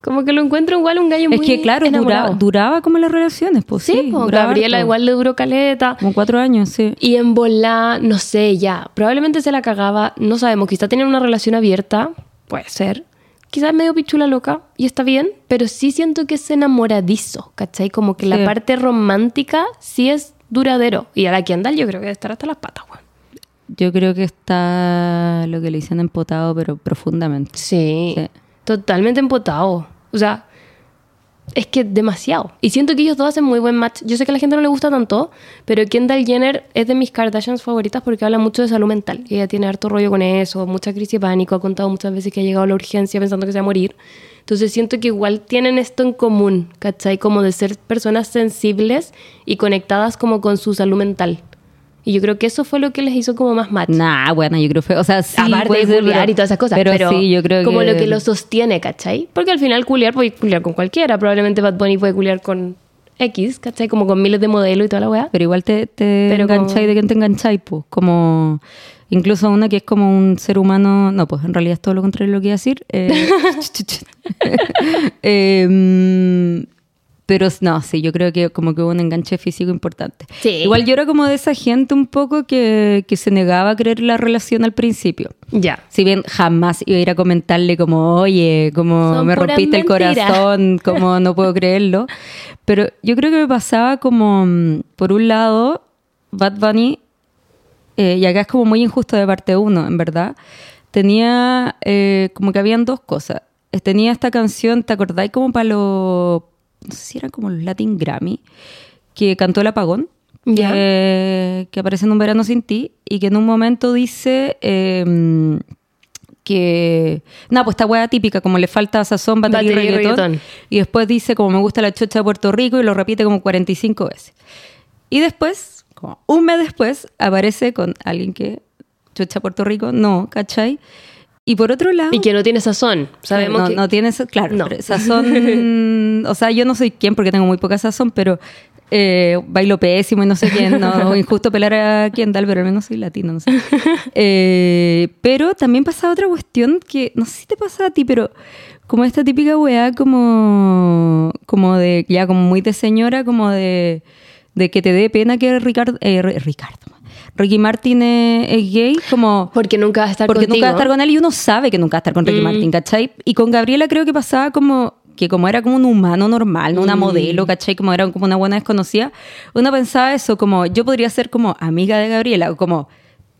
como que lo encuentro igual un gallo muy Es que claro, duraba, duraba como las relaciones, pues sí. Sí, Gabriela harto. igual le duró caleta. Como cuatro años, sí. Y en volá, no sé, ya. Probablemente se la cagaba, no sabemos. Quizá tenían una relación abierta, puede ser. Quizás medio pichula loca, y está bien, pero sí siento que es enamoradizo, ¿cachai? Como que Sí. la parte romántica sí es duradero. Y a la Kendall yo creo que debe estar hasta las patas, weón. Yo creo que está lo que le dicen empotado, pero profundamente. Sí, Sí. totalmente empotado. O sea, es que demasiado. Y siento que ellos dos hacen muy buen match. Yo sé que a la gente no le gusta tanto, pero Kendall Jenner es de mis Kardashians favoritas porque habla mucho de salud mental. Ella tiene harto rollo con eso, mucha crisis de pánico. Ha contado muchas veces que ha llegado a la urgencia pensando que se va a morir. Entonces siento que igual tienen esto en común, ¿cachai? Como de ser personas sensibles y conectadas como con su salud mental. Y yo creo que eso fue lo que les hizo como más match. Nah, bueno, yo creo que fue. O sea, sí. Aparte de culiar y todas esas cosas. Pero, Pero, sí, yo creo como que. lo que lo sostiene, ¿cachai? Porque al final culiar puede culiar con cualquiera. Probablemente Bad Bunny puede culiar con X, ¿cachai? Como con miles de modelos y toda la weá. Pero igual te, te Pero como- engancháis de quién te engancháis, pues. Como. Incluso una que es como un ser humano. No, pues en realidad es todo lo contrario de lo que iba a decir. Eh, em, pero no, sí, yo creo que como que hubo un enganche físico importante. Sí. Igual yo era como de esa gente un poco que, que se negaba a creer la relación al principio. Ya. Si bien jamás iba a ir a comentarle como, oye, como Son me rompiste el corazón, como no puedo creerlo. Pero yo creo que me pasaba como, mm, por un lado, Bad Bunny, eh, y acá es como muy injusto de parte uno, en verdad, tenía eh, como que habían dos cosas. Tenía esta canción, ¿te acordáis como para los, no sé si eran como los Latin Grammy, que cantó El Apagón? Ya. Que, que aparece en Un Verano Sin Ti y que en un momento dice eh, que... Nada, pues esta hueá típica, como le falta sazón, batería, Batería y y reggaetón. reggaetón. Y después dice como me gusta la chocha de Puerto Rico y lo repite como 45 veces. Y después, como un mes después, aparece con alguien que chocha Puerto Rico, no, ¿cachai? Y por otro lado... Y que no tiene sazón. Sabemos no, que... no tiene claro, No. sazón, o sea, yo no soy quien porque tengo muy poca sazón, pero eh, bailo pésimo y no sé quién, no, injusto pelar a Kendall, pero al menos soy latino, no sé. Eh, pero también pasa otra cuestión que, no sé si te pasa a ti, pero como esta típica weá como, como de, ya como muy de señora, como de, de que te dé pena que Ricardo, eh, Ri- Ricardo, Ricky Martin es, gay, como... Porque nunca va a estar Porque contigo. nunca va a estar con él y uno sabe que nunca va a estar con Ricky Mm. Martin, ¿cachai? Y con Gabriela creo que pasaba como que como era como un humano normal, no una Mm. modelo, ¿cachai? Como era como una buena desconocida, uno pensaba eso, como yo podría ser como amiga de Gabriela, o como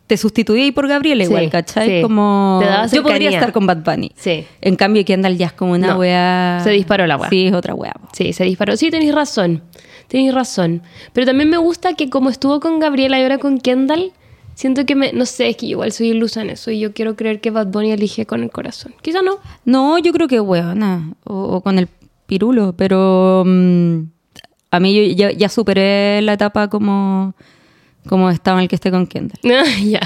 te sustituí por Gabriela Sí, igual, ¿cachai? sí. Como yo podría estar con Bad Bunny. Sí. En cambio Kendall ya es como una No, wea... se disparó la wea. Sí, es otra wea. po. Sí, se disparó. Sí, tenéis razón. Tenéis razón. Pero también me gusta que como estuvo con Gabriela y ahora con Kendall, siento que me... No sé, es que igual soy ilusa en eso y yo quiero creer que Bad Bunny elige con el corazón. Quizá no. No, yo creo que weona, o, o con el pirulo, pero mm, a mí yo ya, ya superé la etapa como, como estaba el que esté con Kendall. Ah, ya.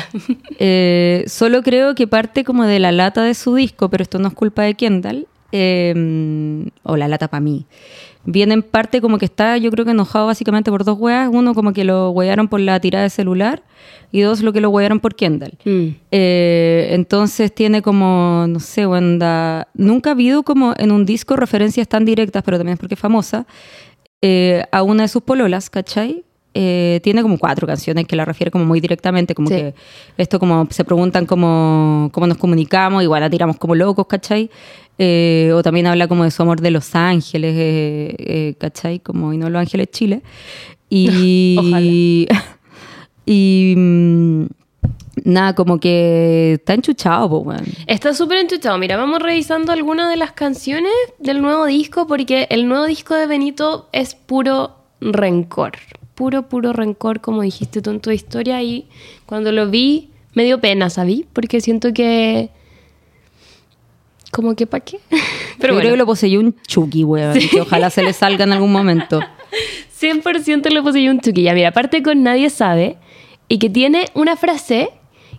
Eh, solo creo que parte como de la lata de su disco, pero esto no es culpa de Kendall, eh, o la lata para mí. Viene en parte como que está, yo creo que enojado básicamente por dos weas. Uno, como que lo huearon por la tirada de celular, y dos, lo que lo huearon por Kendall. Mm. Eh, entonces tiene como, no sé, onda. Nunca ha habido como en un disco referencias tan directas, pero también es porque es famosa, eh, a una de sus pololas, ¿cachai? Eh, tiene como cuatro canciones que la refiere como muy directamente, como Sí. que esto como se preguntan cómo, cómo nos comunicamos, igual la tiramos como locos, ¿cachai? Eh, o también habla como de su amor de Los Ángeles, eh, eh, ¿cachai? Como y no Los Ángeles Chile. Y, y mm, nada, como que está enchuchado. Está súper enchuchado. Mira, vamos revisando algunas de las canciones del nuevo disco porque el nuevo disco de Benito es puro rencor. Puro, puro rencor, como dijiste tú en tu historia. Y cuando lo vi, me dio pena, ¿sabí? Porque siento que... Como que para qué. Pero Yo creo que lo poseyó un Chucky, weón. Que ojalá se le salga en algún momento. 100% le poseyó un chuquilla. Mira, aparte con Nadie Sabe y que tiene una frase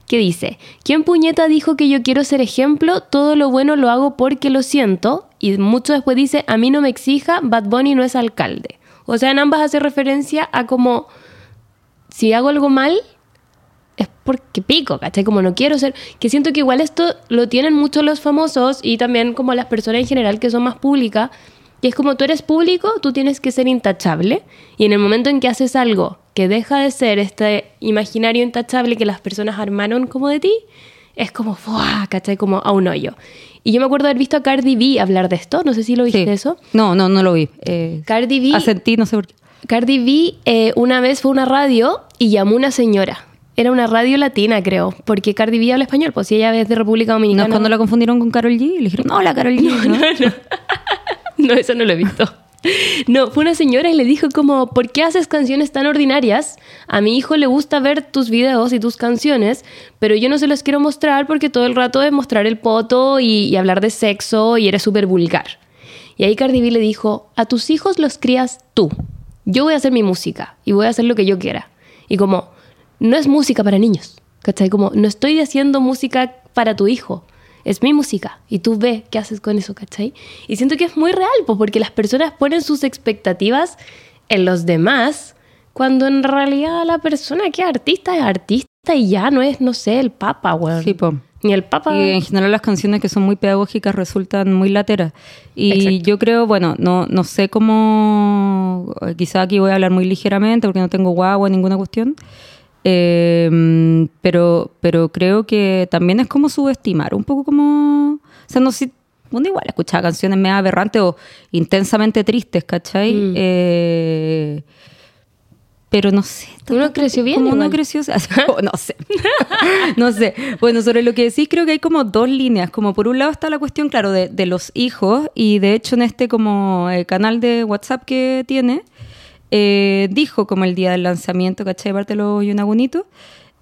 que dice, ¿quién puñeta dijo que yo quiero ser ejemplo? Todo lo bueno lo hago porque lo siento. Y mucho después dice, a mí no me exija, Bad Bunny no es alcalde. O sea, en ambas hace referencia a como, si hago algo mal, es porque pico, ¿cachai? Como no quiero ser... Que siento que igual esto lo tienen muchos los famosos y también como las personas en general que son más públicas. Y es como tú eres público, tú tienes que ser intachable. Y en el momento en que haces algo que deja de ser este imaginario intachable que las personas armaron como de ti, es como, ¡fuah! ¿cachai? Como a un hoyo. Y yo me acuerdo haber visto a Cardi B hablar de esto, no sé si lo viste Sí. eso. No, no, no lo vi. Eh, Cardi B... Asentí, no sé por qué. Cardi B eh, una vez fue a una radio y llamó una señora. Era una radio latina, creo, porque Cardi B habla español, pues si ella es de República ¿No Dominicana. es cuando la confundieron con Carol G? Le dijeron, no, la Carol G. ¿no? No, eso no lo he visto. No, fue una señora y le dijo como, ¿por qué haces canciones tan ordinarias? A mi hijo le gusta ver tus videos y tus canciones, pero yo no se los quiero mostrar porque todo el rato es mostrar el poto y, y hablar de sexo y eres súper vulgar. Y ahí Cardi B le dijo, a tus hijos los crías tú. Yo voy a hacer mi música y voy a hacer lo que yo quiera. Y como, no es música para niños, ¿cachai? Como, no estoy haciendo música para tu hijo es mi música y tú ves qué haces con eso, ¿cachai? Y siento que es muy real, pues, porque las personas ponen sus expectativas en los demás cuando en realidad la persona que es artista es artista y ya no es, no sé, el papa, weón. Sí, po. Ni el papa. Y en general las canciones que son muy pedagógicas resultan muy lateras. Y Exacto. yo creo, bueno, no, no sé cómo, quizá aquí voy a hablar muy ligeramente porque no tengo guagua, ninguna cuestión. Eh, pero, pero creo que también es como subestimar, un poco como... O sea, no sé, uno igual escuchaba canciones medio aberrantes o intensamente tristes, ¿cachai? Mm. Eh, pero no sé. Uno creció bien Como uno creció, no sé. no sé. Bueno, sobre lo que decís, creo que hay como dos líneas. Como por un lado está la cuestión, claro, de, de los hijos. Y de hecho en este como eh, canal de WhatsApp que tiene, eh, dijo como el día del lanzamiento, ¿cachai? Parte de los Yunagunitos,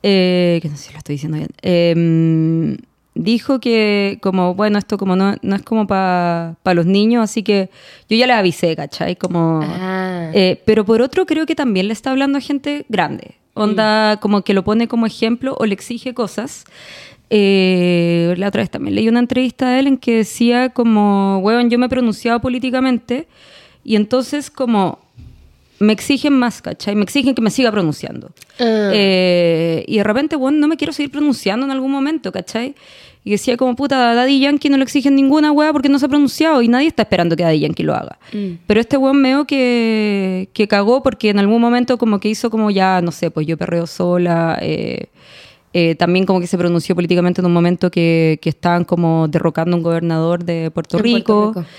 eh, que no sé si lo estoy diciendo bien. eh, dijo que como, bueno, esto como no, no es como para los niños, así que yo ya le avisé, ¿cachai? Como... Ah. Eh, pero por otro, creo que también le está hablando a gente grande. Onda, como que lo pone como ejemplo o le exige cosas. Eh, la otra vez también leí una entrevista de él en que decía como, weón, yo me he pronunciado políticamente y entonces como me exigen más, ¿cachai? Me exigen que me siga pronunciando. Ah. Eh, y de repente, bueno, no me quiero seguir pronunciando en algún momento, ¿cachai? Y decía como, puta, a Daddy Yankee no le exigen ninguna weá porque no se ha pronunciado y nadie está esperando que Daddy Yankee lo haga. Mm. Pero este weón veo que, que cagó porque en algún momento como que hizo como ya, no sé, pues yo perreo sola. eh, eh, también como que se pronunció políticamente en un momento que, que estaban como derrocando un gobernador de Puerto En Rico. Puerto Rico.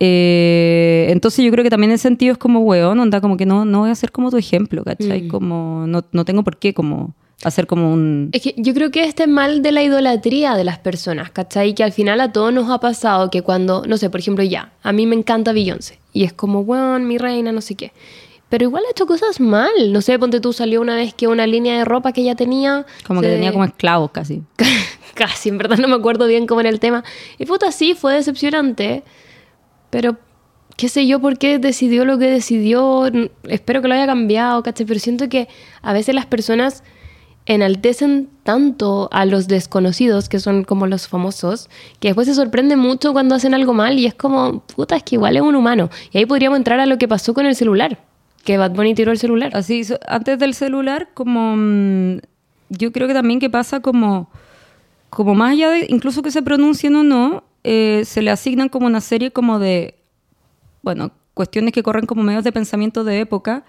Eh, entonces yo creo que también en sentido es como weón, onda como que no, no voy a ser como tu ejemplo, ¿cachai? Mm. Como no, no tengo por qué como hacer como un... Es que yo creo que este mal de la idolatría de las personas, ¿cachai? Que al final a todos nos ha pasado que cuando, no sé, por ejemplo, ya, a mí me encanta Beyoncé y es como, bueno, mi reina, no sé qué. Pero igual ha hecho cosas mal. No sé, ponte tú, salió una vez que una línea de ropa que ella tenía. Como que se- tenía como esclavos casi. Casi, en verdad no me acuerdo bien cómo era el tema. Y puta, sí, fue decepcionante. Pero qué sé yo por qué decidió lo que decidió. Espero que lo haya cambiado, ¿cachai? Pero siento que a veces las personas enaltecen tanto a los desconocidos, que son como los famosos, que después se sorprende mucho cuando hacen algo mal y es como, puta, es que igual es un humano. Y ahí podríamos entrar a lo que pasó con el celular, que Bad Bunny tiró el celular. Así, antes del celular, como mm, yo creo que también que pasa como, como más allá de incluso que se pronuncien o no, eh, se le asignan como una serie como de, bueno, cuestiones que corren como medios de pensamiento de época,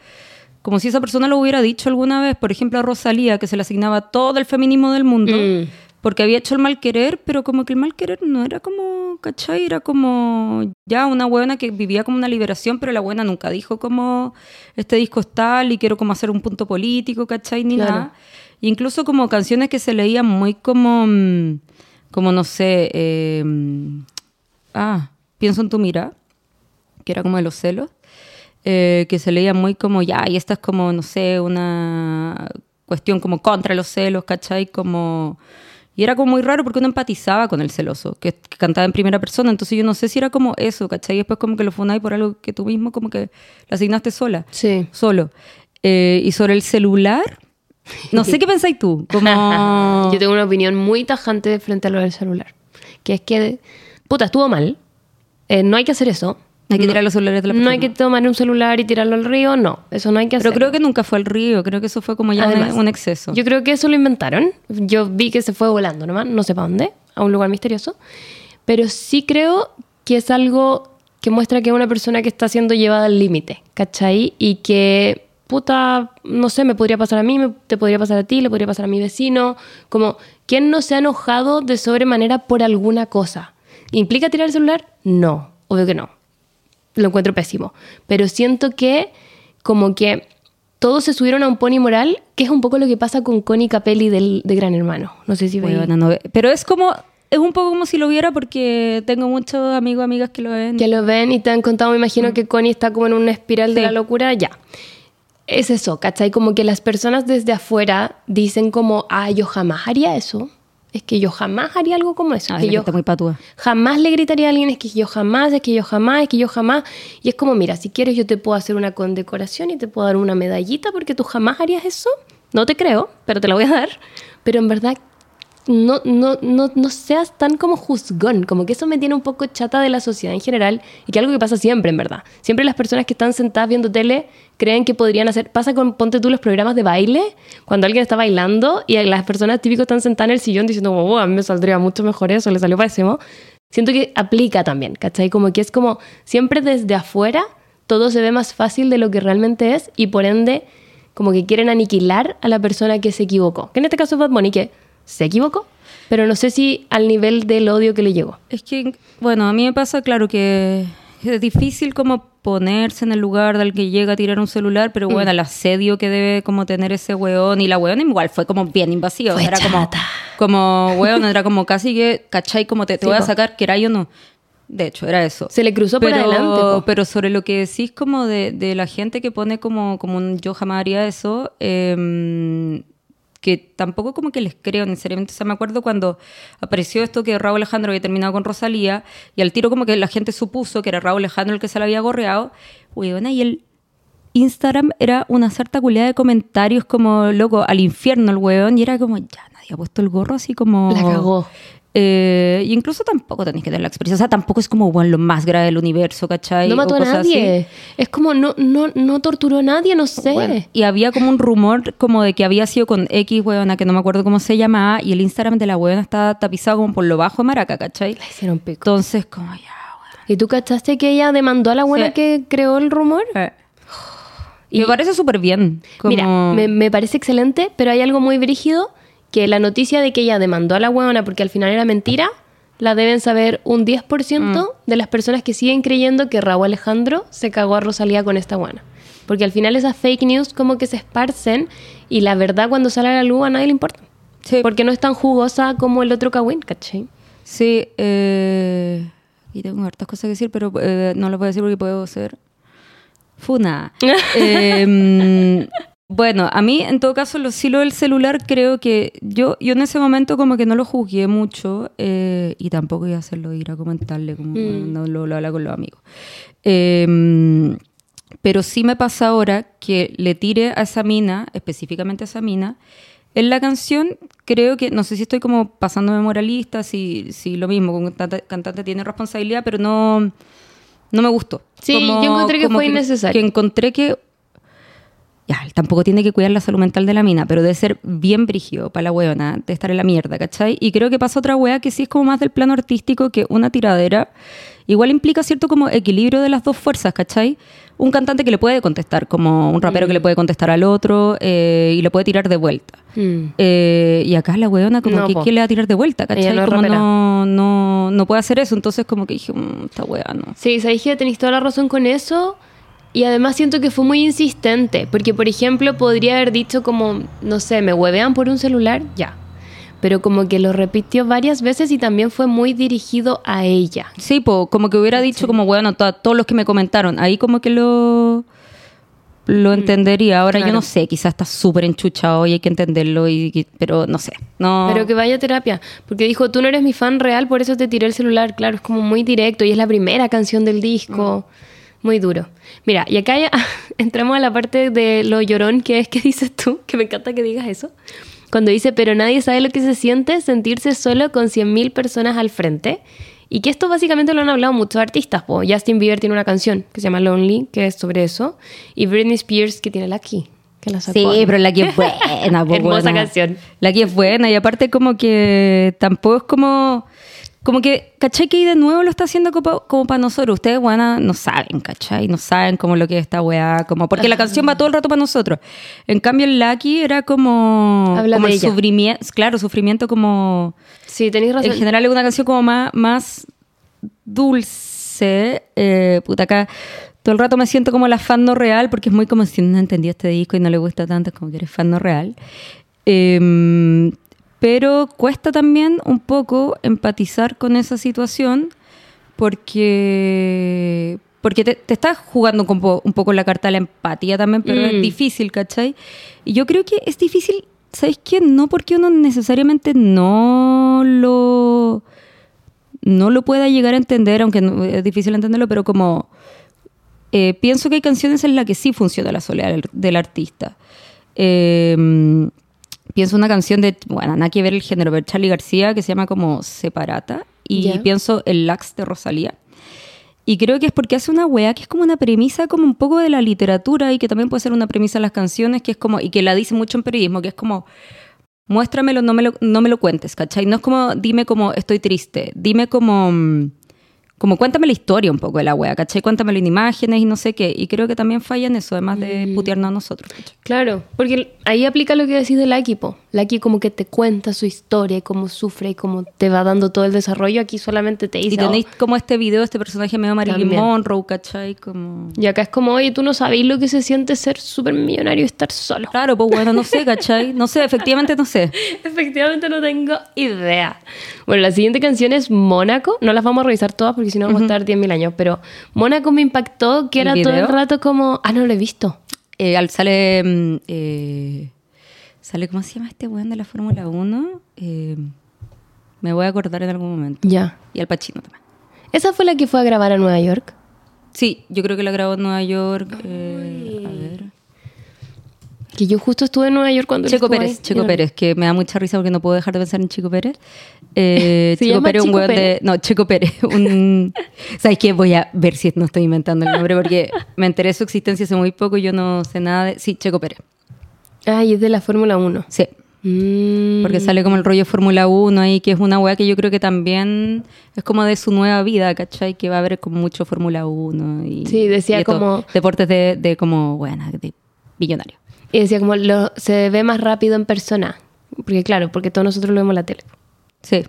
como si esa persona lo hubiera dicho alguna vez, por ejemplo a Rosalía, que se le asignaba todo el feminismo del mundo, Mm. porque había hecho el mal querer, pero como que el mal querer no era como, ¿cachai? Era como ya una buena que vivía como una liberación, pero la buena nunca dijo como este disco es tal y quiero como hacer un punto político, ¿cachai? Ni Claro. nada. E incluso como canciones que se leían muy como, mm, como no sé, eh, ah, pienso en tu mira, que era como de los celos, eh, que se leía muy como, ya, y esta es como, no sé, una cuestión como contra los celos, ¿cachai? Como... Y era como muy raro porque uno empatizaba con el celoso, que, que cantaba en primera persona, entonces yo no sé si era como eso, ¿cachai? Y después como que lo fundáis por algo que tú mismo como que lo asignaste sola, Sí. solo. Eh, y sobre el celular, no sé qué pensáis tú, como... Yo tengo una opinión muy tajante frente a lo del celular. Que es que, puta, estuvo mal. Eh, no hay que hacer eso. Hay que No- tirar los celulares de la No hay persona. que tomar un celular y tirarlo al río, no. Eso no hay que hacer. Pero creo que nunca fue al río, creo que eso fue como ya Además, un exceso. Yo creo que eso lo inventaron. Yo vi que se fue volando nomás, no sé para dónde, a un lugar misterioso. Pero sí creo que es algo que muestra que es una persona que está siendo llevada al límite, ¿cachai? Y que, puta, no sé, me podría pasar a mí, me- te podría pasar a ti, le podría pasar a mi vecino. Como, ¿quién no se ha enojado de sobremanera por alguna cosa? ¿Implica tirar el celular? No, obvio que no lo encuentro pésimo. Pero siento que como que todos se subieron a un pony moral, que es un poco lo que pasa con Connie Capelli del, de Gran Hermano. No sé si veis. No Pero es como, es un poco como si lo viera porque tengo muchos amigos, amigas que lo ven. Que lo ven y te han contado, me imagino que Connie está como en una espiral de Mm. La locura, ya. Es eso, ¿cachai? Como que las personas desde afuera dicen como, ah, yo jamás haría eso. Es que yo jamás haría algo como eso. Ay, que la yo muy patúa. jamás le gritaría a alguien, es que yo jamás, es que yo jamás, es que yo jamás. Y es como, mira, si quieres yo te puedo hacer una condecoración y te puedo dar una medallita porque tú jamás harías eso. No te creo, pero te la voy a dar. Pero en verdad, no, no, no, no seas tan como juzgón, como que eso me tiene un poco chata de la sociedad en general y que algo que pasa siempre, en verdad. Siempre las personas que están sentadas viendo tele creen que podrían hacer, pasa con, ponte tú los programas de baile, cuando alguien está bailando y las personas típicos están sentadas en el sillón diciendo, como, "Oh, a mí me saldría mucho mejor eso, le salió pésimo. Siento que aplica también, ¿cachai? Como que es como, siempre desde afuera todo se ve más fácil de lo que realmente es y por ende como que quieren aniquilar a la persona que se equivocó. Que en este caso es Bad Bunny, que se equivocó, pero no sé si al nivel del odio que le llegó. Es que, bueno, a mí me pasa, claro, que es difícil como ponerse en el lugar del que llega a tirar un celular, pero bueno, el asedio que debe como tener ese weón, y la weón igual fue como bien invasiva, Fue era como, chata. como weón, era como casi que, ¿cachai? Como te, te Sí, voy a sacar, que o no. De hecho, era eso. Se le cruzó por pero, adelante, po. Pero sobre lo que decís como de, de la gente que pone como, como un yo jamás haría eso, em, que tampoco como que les creo necesariamente. O sea, me acuerdo cuando apareció esto que Raúl Alejandro había terminado con Rosalía y al tiro como que la gente supuso que era Raúl Alejandro el que se la había gorreado. Weona, y el Instagram era una sarta culiada de comentarios como, loco, al infierno el weón. Y era como, ya, nadie ha puesto el gorro así como... La cagó. Eh, y incluso tampoco tenéis que tener la experiencia. O sea, tampoco es como bueno, lo más grave del universo, ¿cachai? No mató O a así. nadie. Es como, no, no, no torturó a nadie, no sé. Bueno, y había como un rumor como de que había sido con X weona, que no me acuerdo cómo se llamaba, y el Instagram de la weona estaba tapizado como por lo bajo de Maraca, ¿cachai? La hicieron pico. Entonces, como ya, ¿Y tú cachaste que ella demandó a la Sí. que creó el rumor? Y- me parece súper bien. Como... Mira, me, me parece excelente, pero hay algo muy brígido que la noticia de que ella demandó a la huevona porque al final era mentira, la deben saber un 10% Mm. de las personas que siguen creyendo que Raúl Alejandro se cagó a Rosalía con esta buena. Porque al final esas fake news como que se esparcen y la verdad cuando sale a la luz a nadie le importa. Sí. Porque no es tan jugosa como el otro Kawin, ¿cachai? Sí, eh, y tengo hartas cosas que decir, pero eh, no lo a decir porque puedo ser funa. Eh, bueno, a mí en todo caso lo sí lo del celular creo que yo, yo en ese momento como que no lo juzgué mucho eh, y tampoco iba a hacerlo ir a comentarle como Mm. no lo, lo habla con los amigos. Eh, pero sí me pasa ahora que le tire a esa mina, específicamente a esa mina, en la canción creo que, no sé si estoy como pasándome moralista, si, si lo mismo, con cantante, cantante tiene responsabilidad, pero no, no me gustó. Sí, yo encontré que fue innecesario. Que encontré que, ya, él tampoco tiene que cuidar la salud mental de la mina, pero debe ser bien brígido para la weona, de estar en la mierda, ¿cachai? Y creo que pasa otra wea que sí es como más del plano artístico que una tiradera. Igual implica cierto como equilibrio de las dos fuerzas, ¿cachai? Un cantante que le puede contestar, como un rapero que Mm. le puede contestar al otro eh, y le puede tirar de vuelta. Mm. Eh, y acá la weona como No, que. ¿quién le va a tirar de vuelta? ¿cachai? No como no, no, no puede hacer eso. Entonces como que dije, "Mm, esta wea no. Sí, sabéis que tenéis toda la razón con eso. Y además siento que fue muy insistente. Porque, por ejemplo, podría haber dicho como, no sé, me huevean por un celular, ya. Pero como que lo repitió varias veces y también fue muy dirigido a ella. Sí, po, como que hubiera dicho como, bueno, to- todos los que me comentaron, ahí como que lo lo entendería. Ahora yo Mm, no sé, quizás está súper enchuchado y hay que entenderlo, y, y- pero no sé. No, Pero que vaya a terapia. Porque dijo, tú no eres mi fan real, por eso te tiré el celular. Claro, es como muy directo y es la primera canción del disco. Muy duro. Mira, y acá ya entramos a la parte de lo llorón que es que dices tú, que me encanta que digas eso. Cuando dice, pero nadie sabe lo que se siente sentirse solo con 100.000 personas al frente. Y que esto básicamente lo han hablado muchos artistas. po. Justin Bieber tiene una canción que se llama Lonely, que es sobre eso. Y Britney Spears, que tiene que la sacó. Sí, pero la que es buena. Hermosa buena. canción. La que es buena y aparte como que tampoco es como... Como que, ¿cachai? Que ahí de nuevo lo está haciendo como, para nosotros. Ustedes, buena, no saben, ¿cachai? No saben como lo que es esta weá. Como, porque la canción va todo el rato para nosotros. En cambio, el Lucky era como... Habla como de el ella. sufrimiento. Claro, sufrimiento como... Sí, tenéis razón. En general es una canción como más, más dulce. Eh, puta, acá todo el rato me siento como la fan no real, porque es muy como si no entendió este disco y no le gusta tanto, es como que eres fan no real. Em, pero cuesta también un poco empatizar con esa situación porque, porque te, te estás jugando un poco, un poco la carta de la empatía también, pero Mm. es difícil, ¿cachai? Y yo creo que es difícil, ¿sabes qué? No porque uno necesariamente no lo, no lo pueda llegar a entender, aunque no- es difícil entenderlo, pero como eh, pienso que hay canciones en las que sí funciona la soledad del, del artista. Eh, pienso una canción de, bueno, nada que ver el género, pero Charlie García, que se llama como Separata, y pienso el Lax de Rosalía. Y creo que es porque hace una wea que es como una premisa como un poco de la literatura y que también puede ser una premisa de las canciones, que es como, y que la dice mucho en periodismo, que es como, muéstramelo, no me lo, no me lo cuentes, ¿cachai? No es como, dime como estoy triste, dime como, mm, como cuéntame la historia un poco de la wea, ¿cachai? Cuéntamelo en imágenes y no sé qué. Y creo que también falla en eso, además de putearnos a nosotros, ¿cachai? Claro, porque ahí aplica lo que decís de Laki, po. Laki como que te cuenta su historia y cómo sufre y cómo te va dando todo el desarrollo. Aquí solamente te dice. Y tenéis "Oh". como este video, este personaje medio Marilyn. Monroe, ¿cachai? Como... Y acá es como, oye, tú no sabéis lo que se siente ser súper millonario y estar solo. Claro, pues bueno, no sé, ¿cachai? No sé, efectivamente no sé. Efectivamente no tengo idea. Bueno, la siguiente canción es Mónaco. No las vamos a revisar todas porque si no vamos a estar 10.000 años. Pero Mónaco me impactó que ¿El era todo el rato como... Ah, no lo he visto. Eh, al- sale. mm, eh, sale, ¿cómo se llama este weón de la Fórmula 1? Eh, me voy a acordar en algún momento. Ya. Y al Pacino también. ¿Esa fue la que fue a grabar a Nueva York? Sí, yo creo que la grabó en Nueva York. eh, a ver. Que yo justo estuve en Nueva York cuando Checo Pérez, ahí. Checo. Pérez, que me da mucha risa porque no puedo dejar de pensar en Chico Pérez. Eh, ¿Se Checo llama Pérez, un Chico weón de. No, Checo Pérez. Un, ¿Sabes qué? Voy a ver si no estoy inventando el nombre porque me enteré de su existencia hace muy poco y yo no sé nada de. Sí, Checo Pérez. Ay, es de la Fórmula 1. Sí. Mm. Porque sale como el rollo Fórmula 1 ahí, que es una weá que yo creo que también es como de su nueva vida, ¿cachai? Que va a haber como mucho Fórmula 1 y... Sí, decía y como- Deportes de, de como, bueno, de millonario. Y decía como lo, se ve más rápido en persona. Porque claro, porque todos nosotros lo vemos en la tele. Sí.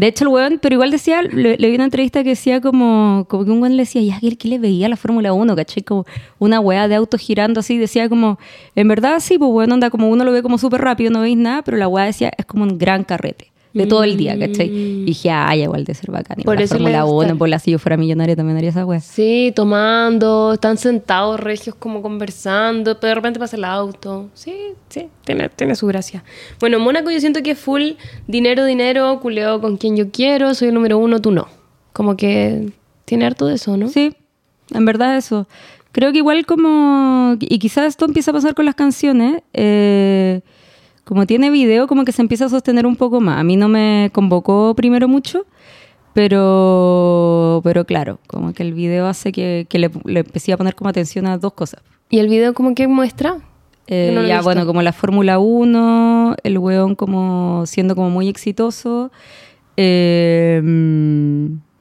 De hecho, el weón, pero igual decía, le, vi una entrevista que decía como, como que un weón le decía, ya, ¿qué, le veía a la Fórmula 1? ¿Cachai? Como una weá de autos girando así, decía como, en verdad sí, pues bueno, anda como uno lo ve como súper rápido, no veis nada, pero la weá decía, es como un gran carrete. De todo el día, ¿cachai? Y dije, ay, igual de ser bacán. Mm. Por la eso Fórmula gusta. 1, por la si yo fuera millonaria también haría esa weá. Sí, tomando, están sentados regios como conversando, pero de repente pasa el auto. Sí, sí, tiene, tiene su gracia. Bueno, Mónaco yo siento que es full dinero, dinero, culeo con quien yo quiero, soy el número uno, tú no. Como que tiene harto de eso, ¿no? Sí, en verdad eso. Creo que igual como, y quizás esto empieza a pasar con las canciones, eh, como tiene video, como que se empieza a sostener un poco más. A mí no me convocó primero mucho, pero, pero claro, como que el video hace que, que le, le empecé a poner como atención a dos cosas. ¿Y el video como que muestra? Eh, no ya, bueno, como la Fórmula 1, el weón como siendo como muy exitoso. Eh,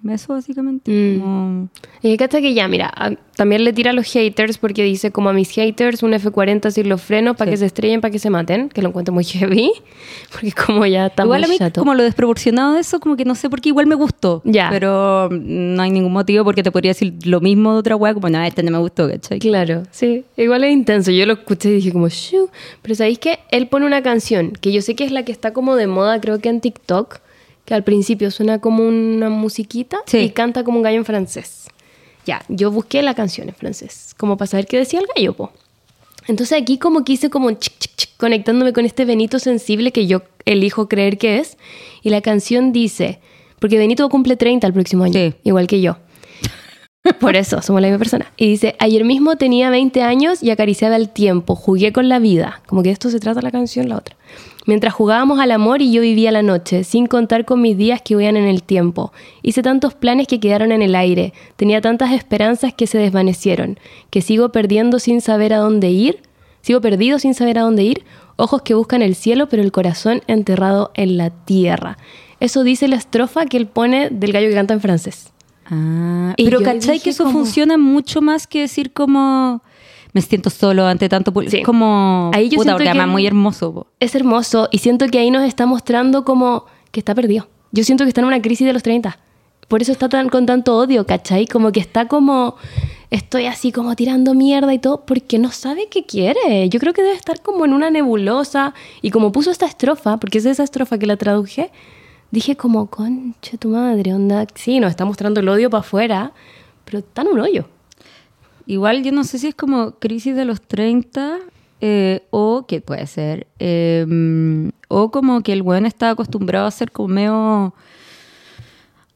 eso básicamente. Mm. como- Y que hasta que ya, mira, a- también le tira a los haters porque dice como a mis haters un F40 sin los frenos para Sí. que se estrellen, para que se maten, que lo encuentro muy heavy, porque como ya está igual muy a mí, chato. como lo desproporcionado de eso, como que no sé por qué igual me gustó. Ya. Pero no hay ningún motivo porque te podría decir lo mismo de otra weá, como, nada, este no me gustó, ¿cachai? Claro, sí, igual es intenso. Yo lo escuché y dije como, "Shoo". Pero ¿sabéis que Él pone una canción que yo sé que es la que está como de moda, creo que en TikTok, que al principio suena como una musiquita Sí. y canta como un gallo en francés. Ya, yo busqué la canción en francés, como para saber qué decía el gallo, po. Entonces aquí como que hice como un chic, chic, chic, conectándome con este Benito sensible que yo elijo creer que es. Y la canción dice, porque Benito cumple 30 el próximo año, Sí. igual que yo. Por eso, somos la misma persona. Y dice, ayer mismo tenía 20 años y acariciaba el tiempo, jugué con la vida. Como que esto se trata la canción, la otra. Mientras jugábamos al amor y yo vivía la noche, sin contar con mis días que huían en el tiempo. Hice tantos planes que quedaron en el aire, tenía tantas esperanzas que se desvanecieron, que sigo perdiendo sin saber a dónde ir, sigo perdido sin saber a dónde ir, ojos que buscan el cielo pero el corazón enterrado en la tierra. Eso dice la estrofa que él pone del gallo que canta en francés. Ah, Y pero ¿cachai que eso como- funciona mucho más que decir como me siento solo ante tanto público? Sí. Es como Ahí yo puta, siento que- muy hermoso. po. es hermoso y siento que ahí nos está mostrando como que está perdido. Yo siento que está en una crisis de los 30. Por eso está tan, con tanto odio, ¿cachai? Como que está como estoy así como tirando mierda y todo, porque no sabe qué quiere. Yo creo que debe estar como en una nebulosa. Y como puso esta estrofa, porque es esa estrofa que la traduje, dije como, conche tu madre, onda. Sí, nos está mostrando el odio para afuera, pero está en un hoyo. Igual yo no sé si es como crisis de los 30 eh, o que puede ser, eh, o como que el weón está acostumbrado a ser como medio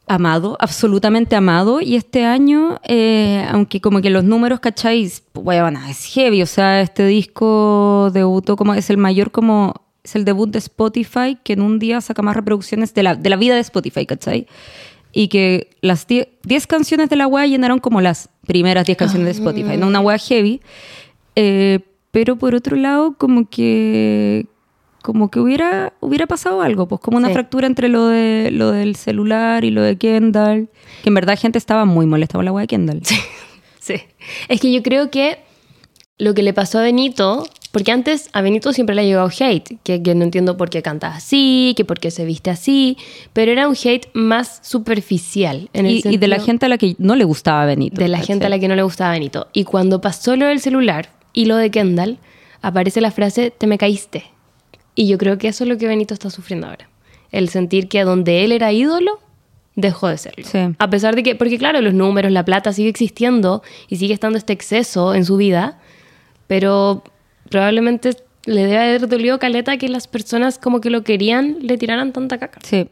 amado, absolutamente amado, y este año, eh, aunque como que los números, ¿cacháis? Bueno, es heavy, o sea, este disco debutó como, es el mayor como, es el debut de Spotify, que en un día saca más reproducciones de la, de la vida de Spotify, ¿cachai? Y que las 10 canciones de la web llenaron como las primeras 10 canciones de Spotify, no una web heavy. Eh, pero por otro lado, como que como que hubiera, hubiera pasado algo, pues como una Sí. fractura entre lo de lo del celular y lo de Kendall, que en verdad gente estaba muy molesta con la wea de Kendall. Sí. Es que yo creo que lo que le pasó a Benito, porque antes a Benito siempre le ha llegado hate, que, que no entiendo por qué canta así, que por qué se viste así, pero era un hate más superficial. En el Y, y de la gente a la que no le gustaba Benito. de la gente a la que no le gustaba Benito. Y cuando pasó lo del celular y lo de Kendall, aparece la frase, te me caíste. Y yo creo que eso es lo que Benito está sufriendo ahora. El sentir que donde él era ídolo, dejó de serlo. Sí. A pesar de que, porque claro, los números, la plata sigue existiendo y sigue estando este exceso en su vida, pero probablemente le debe haber dolido caleta que las personas como que lo querían le tiraran tanta caca. Sí.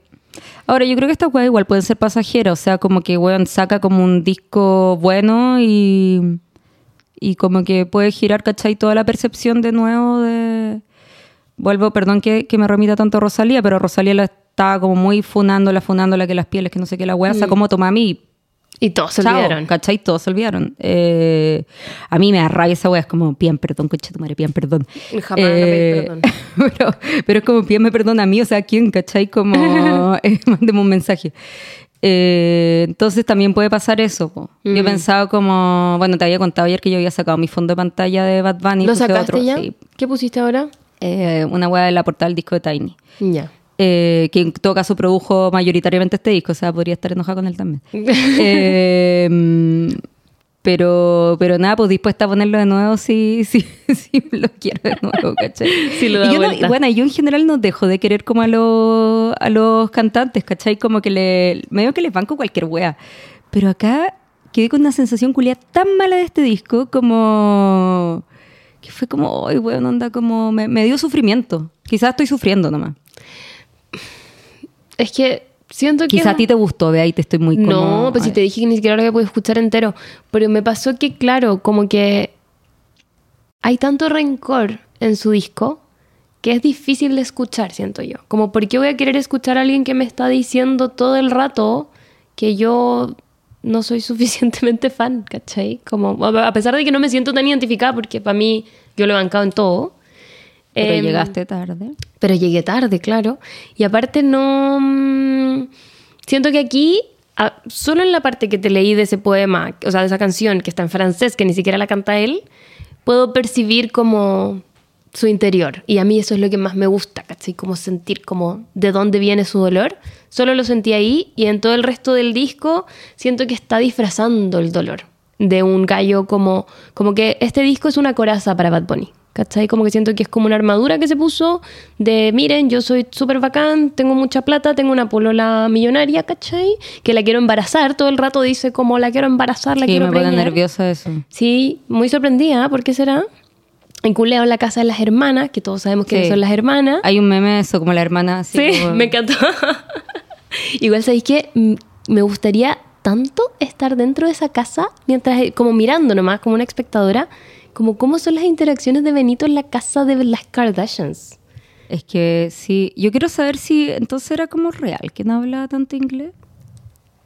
Ahora, yo creo que esta weá igual pueden ser pasajeras, o sea, como que weón saca como un disco bueno y, y como que puede girar, ¿cachai? Toda la percepción de nuevo de... Vuelvo, perdón que, que me remita tanto a Rosalía, pero Rosalía la estaba como muy funándola, funándola, que las pieles, que no sé qué, la weá, o sea, como toma a mí, Y todos se Chao, olvidaron. ¿Cachai? Todos se olvidaron. Eh, a mí me da rabia esa wea, es como, bien, perdón, coche tu madre, bien, perdón. Eh, Jamás le pedí perdón. pero, pero es como, bien, me perdona a mí, o sea, ¿quién? ¿Cachai? Como, eh, mándeme un mensaje. Eh, entonces también puede pasar eso. po. Yo he pensado como, bueno, te había contado ayer que yo había sacado mi fondo de pantalla de Bad Bunny. ¿Lo sacaste otro, ya? sí. ¿Qué pusiste ahora? Eh, una wea de la portada del disco de Tiny. Ya. Eh, que en todo caso produjo mayoritariamente este disco, o sea, podría estar enojada con él también. Eh, pero, pero nada, pues dispuesta a ponerlo de nuevo si, si, si lo quiero de nuevo, ¿cachai? Si lo da y yo no- bueno, yo en general no dejo de querer como a, los a los cantantes, ¿cachai? Como que le, medio que les banco cualquier wea. Pero acá quedé con una sensación culia tan mala de este disco como... Que fue como, ay, weón, onda, como... Me, me dio sufrimiento. Quizás estoy sufriendo nomás. Es que siento que... Quizá a ti te gustó, vea, y te estoy muy como... No, pues si te dije que ni siquiera lo había podido escuchar entero. Pero me pasó que, claro, como que hay tanto rencor en su disco que es difícil de escuchar, siento yo. Como, ¿por qué voy a querer escuchar a alguien que me está diciendo todo el rato que yo no soy suficientemente fan, ¿cachai? Como, a pesar de que no me siento tan identificada, porque para mí yo lo he bancado en todo. Pero Em, llegaste tarde. pero llegué tarde, claro. Y aparte no... mm, Siento que aquí, solo en la parte que te leí de ese poema, o sea, de esa canción que está en francés, que ni siquiera la canta él, puedo percibir como su interior. Y a mí eso es lo que más me gusta, ¿cachai? Como sentir como de dónde viene su dolor. Solo lo sentí ahí y en todo el resto del disco siento que está disfrazando el dolor de un gallo como, como que este disco es una coraza para Bad Bunny. ¿Cachai? Como que siento que es como una armadura que se puso de, miren, yo soy súper bacán, tengo mucha plata, tengo una polola millonaria, ¿cachai? Que la quiero embarazar, todo el rato dice como la quiero embarazar, la Sí, quiero me pone preñar. nerviosa eso. Sí, muy sorprendida, ¿por qué será? Enculeo en la casa de las hermanas, que todos sabemos que Sí. son las hermanas. Hay un meme de eso, como la hermana así. Sí, como- me encantó. Igual sabéis que mm, me gustaría tanto estar dentro de esa casa mientras, como mirando nomás, como una espectadora, como cómo son las interacciones de Benito en la casa de las Kardashians. Es que sí, yo quiero saber si entonces era como real que no hablaba tanto inglés.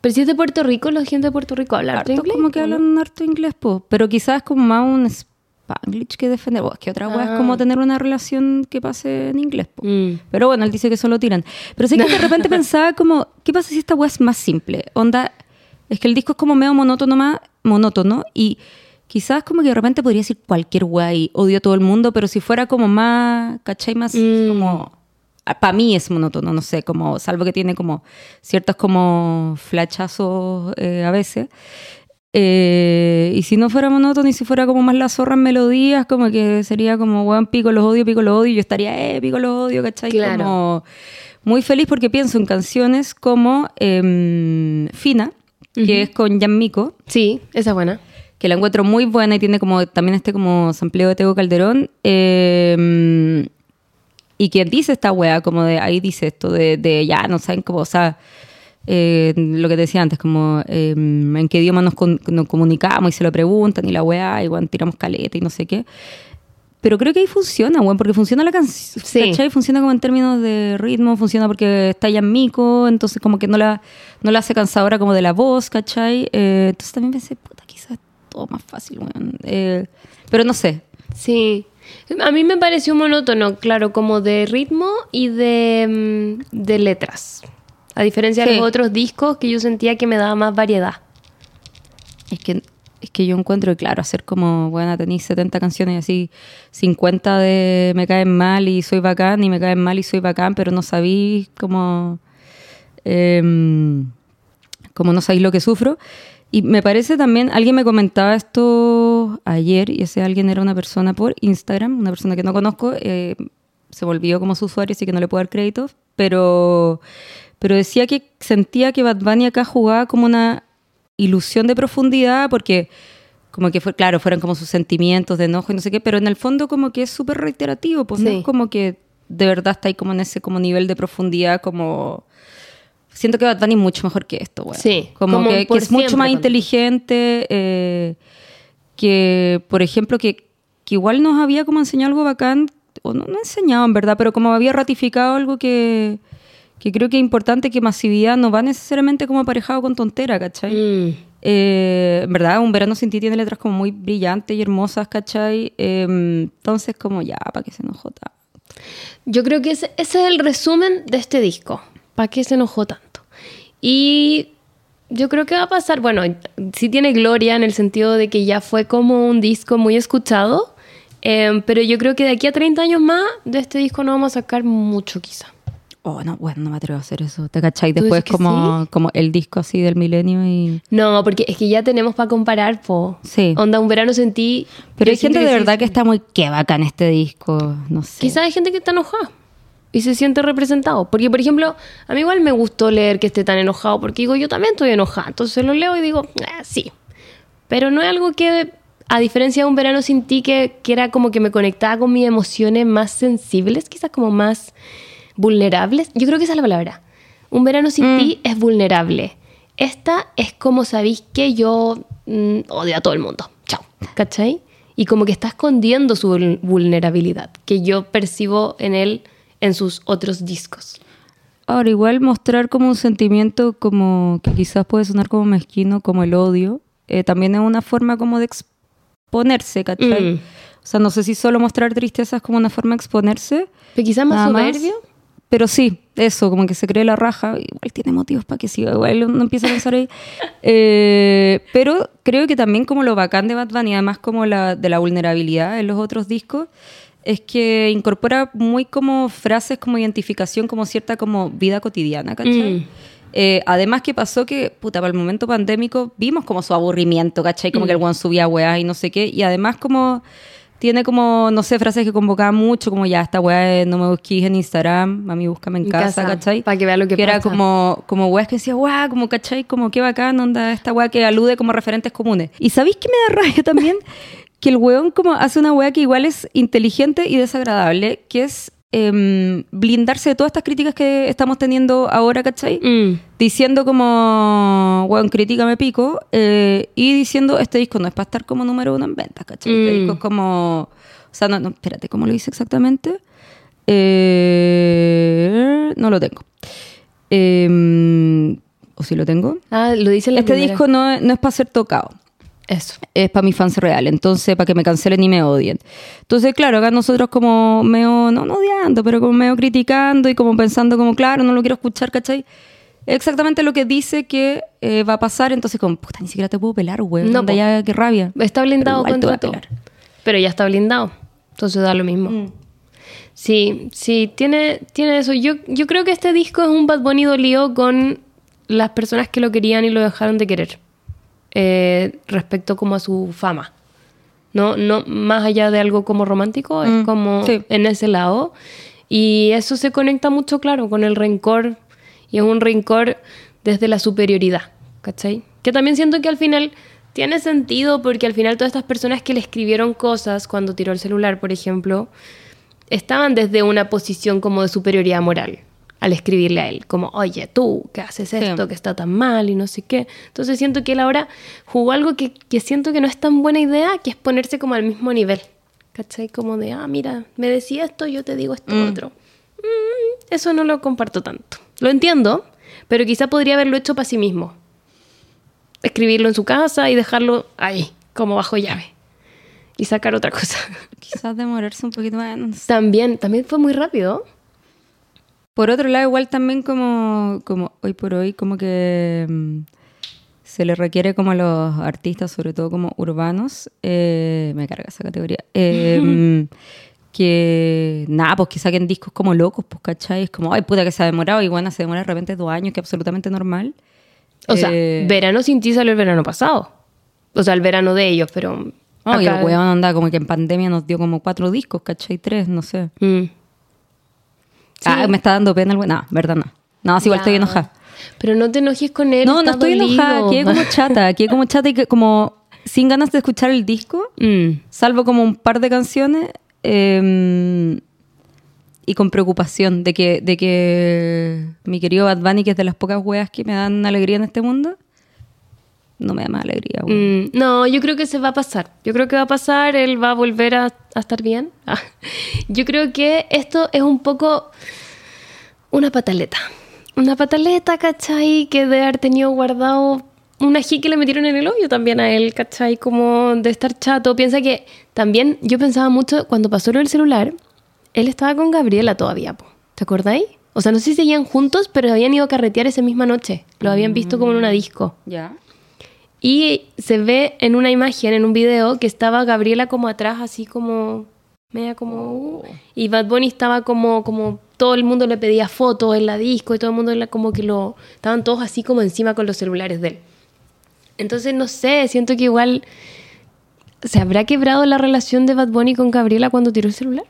Pero si es de Puerto Rico, la gente de Puerto Rico habla harto Harto inglés. como que ¿o no? hablan harto inglés, po. pero quizás como más un spanglish que defender. Bueno, es que otra wea es como tener una relación que pase en inglés, po. Ah. Mm. Pero bueno, él dice que solo tiran. Pero sé que de repente pensaba como, ¿qué pasa si esta wea es más simple? Onda, es que el disco es como medio monótono, más monótono y quizás como que de repente podría decir cualquier wea y odio a todo el mundo, pero si fuera como más, ¿cachai? Más Mm. como... Para mí es monótono, no sé, como salvo que tiene como ciertos como flachazos eh, a veces. Eh, y si no fuera monótono y si fuera como más la zorra en melodías, como que sería como, weón, pico los odio, pico los odio, y yo estaría, eh, pico los odio, ¿cachai? Claro. Como muy feliz porque pienso en canciones como em, Fina, que es con Jan Miko, Sí, esa es buena. Que la encuentro muy buena y tiene como también este como sampleo de Tego Calderón. eh, y que dice esta wea, como de ahí dice esto, de, de ya no saben cómo, o sea, eh, lo que te decía antes, como eh, en qué idioma nos, con- nos comunicamos y se lo preguntan y la wea, y bueno, tiramos caleta y no sé qué. Pero creo que ahí funciona, weón, porque funciona la canción, Sí. ¿cachai? Funciona como en términos de ritmo, funciona porque está ya en mico, entonces como que no la, no la hace cansadora como de la voz, ¿cachai? Eh, entonces también pensé, puta, quizás todo más fácil, weón. Eh, pero no sé. Sí. A mí me pareció monótono, claro, como de ritmo y de, mm, de letras. A diferencia de Sí. los otros discos que yo sentía que me daba más variedad. Es que, es que yo encuentro claro, hacer como, bueno, tenéis 70 canciones y así, 50 de me caen mal y soy bacán, y me caen mal y soy bacán, pero no sabéis cómo. em, como no sabéis lo que sufro. Y me parece también, alguien me comentaba esto ayer, y ese alguien era una persona por Instagram, una persona que no conozco, eh, se volvió como su usuario, así que no le puedo dar crédito, pero, pero decía que sentía que Bad Bunny acá jugaba como una ilusión de profundidad, porque como que fue, claro, fueron como sus sentimientos de enojo y no sé qué, pero en el fondo como que es súper reiterativo, pues no Sí. es como que de verdad está ahí como en ese como nivel de profundidad como... Siento que Bad Bunny es mucho mejor que esto, güey. Sí, Como, como que, que es mucho más inteligente, eh, que, por ejemplo, que, que igual nos había como enseñado algo bacán, o no, no enseñado en verdad, pero como había ratificado algo que, que creo que es importante, que masividad no va necesariamente como aparejado con tontera, ¿cachai? Mm. Eh, en verdad, Un verano sin ti tiene letras como muy brillantes y hermosas, ¿cachai? Eh, entonces, como ya, ¿para qué se enojó? Yo creo que ese, ese es el resumen de este disco. ¿Para qué se enojó tanto? Y yo creo que va a pasar, bueno, sí tiene gloria en el sentido de que ya fue como un disco muy escuchado, eh, pero yo creo que de aquí a 30 años más de este disco no vamos a sacar mucho quizá. Oh, no, bueno, no me atrevo a hacer eso, ¿te cachai? ¿Tú Después dices que como, como el disco así del milenio y... No, porque es que ya tenemos para comparar, po. Sí. Onda, un verano sentí... Pero hay gente de sí- verdad que está muy qué bacán este disco, no sé. Quizás hay gente que está enojada y se siente representado. Porque, por ejemplo, a mí igual me gustó leer que esté tan enojado, porque digo, yo también estoy enojada. Entonces lo leo y digo, "Ah, sí. Pero no es algo que, a diferencia de un verano sin ti, que, que era como que me conectaba con mis emociones más sensibles, quizás como más vulnerables. Yo creo que esa es la palabra. Un verano sin ti es vulnerable. Esta es como sabéis que yo mm, odio a todo el mundo. Chao. ¿Cachai? Y como que está escondiendo su vul- vulnerabilidad, que yo percibo en él en sus otros discos. Ahora, igual mostrar como un sentimiento como que quizás puede sonar como mezquino, como el odio, eh, también es una forma como de exponerse, ¿cachai? Mm. O sea, no sé si solo mostrar tristeza es como una forma de exponerse. Pero quizás más nada más. soberbio. Pero sí, eso, como que se cree la raja, igual tiene motivos para que siga, igual uno empieza a pensar ahí. Eh, pero creo que también como lo bacán de Bad Bunny, además como la, de la vulnerabilidad en los otros discos, es que incorpora muy como frases como identificación, como cierta como vida cotidiana, ¿cachai? Mm. Eh, además que pasó que, puta, para el momento pandémico vimos como su aburrimiento, ¿cachai? Como que el guan subía weas y no sé qué. Y además como tiene como, no sé, frases que convocaban mucho, como ya, esta wea de no me busquís en Instagram, mami, búscame en, En casa, casa, ¿cachai? pa' que vea lo que era pasa. como, como weas que decía, wea, como, ¿cachai? Como qué bacán, onda, esta wea que alude como referentes comunes. ¿Y sabéis que me da rabia también? que el weón como hace una wea que igual es inteligente y desagradable, que es em, blindarse de todas estas críticas que estamos teniendo ahora, ¿cachai? Mm. diciendo como, weón, críticame pico, eh, y diciendo, este disco no es para estar como número uno en ventas, ¿cachai? Este Mm. disco es como, o sea, no, no, espérate, ¿cómo lo dice exactamente? Eh, no lo tengo. Eh, ¿O si lo tengo? Ah, lo dice la Este primera. disco no, no es para ser tocado Eso. es para mis fans reales, entonces para que me cancelen y me odien. Entonces, claro, acá nosotros como medio, no, no odiando, pero como medio criticando y como pensando como, claro, no lo quiero escuchar, ¿cachai? Exactamente lo que dice que eh, va a pasar, entonces como, puta, ni siquiera te puedo pelar, güey. No, ya, qué rabia. Está blindado Pero contra todo. Pero ya está blindado. Entonces da lo mismo. Mm. Sí, sí, tiene, tiene eso. Yo, yo creo que este disco es un Bad Bunny dolido con las personas que lo querían y lo dejaron de querer. Eh, respecto como a su fama. No, no más allá de algo como romántico, es Mm, como sí. en ese lado. Y eso se conecta mucho, claro, con el rencor. Y es un rencor desde la superioridad, ¿cachai? Que también siento que al final tiene sentido porque al final todas estas personas que le escribieron cosas cuando tiró el celular, por ejemplo, estaban desde una posición como de superioridad moral al escribirle a él, como, oye, tú, que haces esto, que está tan mal y no sé qué. Entonces siento que él ahora jugó algo que, que siento que no es tan buena idea, que es ponerse como al mismo nivel. ¿Cachai? Como de, ah, mira, me decía esto, yo te digo esto otro. Mm, eso no lo comparto tanto. Lo entiendo, pero quizá podría haberlo hecho para sí mismo. Escribirlo en su casa y dejarlo ahí, como bajo llave. Y sacar otra cosa. Quizás demorarse un poquito más. También, también fue muy rápido. Por otro lado, igual también como, como hoy por hoy, como que mm, se le requiere como a los artistas, sobre todo como urbanos, eh, me carga esa categoría, eh, mm, que nada, pues que saquen discos como locos, pues, ¿cachai? Es como, ay, puta que se ha demorado, y bueno, se demora de repente dos años, que es absolutamente normal. O sea, Eh, Verano sin ti salió el verano pasado. O sea, el verano de ellos, pero. No, y el acá- weón anda como que en pandemia nos dio como cuatro discos, ¿cachai? Tres, no sé. Mm. Sí. Ah, me está dando pena el. No, verdad no. No, igual estoy enojada. Pero no te enojes con él. No, no estoy enojada, dolido. quedé como chata, quedé como chata y que como sin ganas de escuchar el disco, Mm. salvo como un par de canciones eh, y con preocupación de que, de que mi querido Bad Bunny, que es de las pocas weas que me dan alegría en este mundo, no me da más alegría. Mm, no, yo creo que se va a pasar. Yo creo que va a pasar, él va a volver a, a estar bien. Ah. Yo creo que esto es un poco una pataleta. Una pataleta, ¿cachai? Que de haber tenido guardado un ají que le metieron en el hoyo también a él, ¿cachai? Como de estar chato. Piensa que también yo pensaba mucho cuando pasó lo del celular, él estaba con Gabriela todavía, po. ¿te acordáis? O sea, no sé si seguían juntos, pero habían ido a carretear esa misma noche. Lo habían visto como en una disco. Ya. Y se ve en una imagen, en un video, que estaba Gabriela como atrás, así como. media como. uh, y Bad Bunny estaba como. como todo el mundo le pedía fotos en la disco y todo el mundo la- como que lo. estaban todos así como encima con los celulares de él. Entonces, no sé, siento que igual. ¿Se habrá quebrado la relación de Bad Bunny con Gabriela cuando tiró el celular?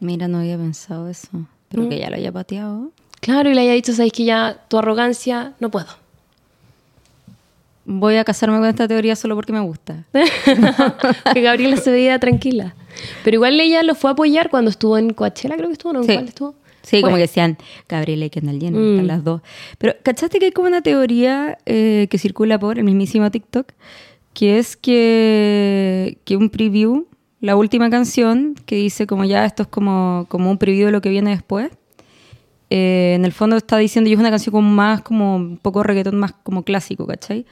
Mira, no había pensado eso, pero que ya lo haya pateado. Claro, y le haya dicho, sabes que ya tu arrogancia, no puedo. Voy a casarme con esta teoría solo porque me gusta. que Gabriela se veía tranquila. Pero igual ella lo fue a apoyar cuando estuvo en Coachella, creo que estuvo, ¿no? ¿En Sí. cuál estuvo? Sí, Fue. como que decían Gabriela y Kendall Jenner, Mm. están las dos. Pero, ¿cachaste que hay como una teoría eh, que circula por el mismísimo TikTok? Que es que, que un preview, la última canción, que dice como ya esto es como, como un preview de lo que viene después. eh, en el fondo está diciendo, y es una canción como más, como un poco reggaetón más como clásico, ¿cachai?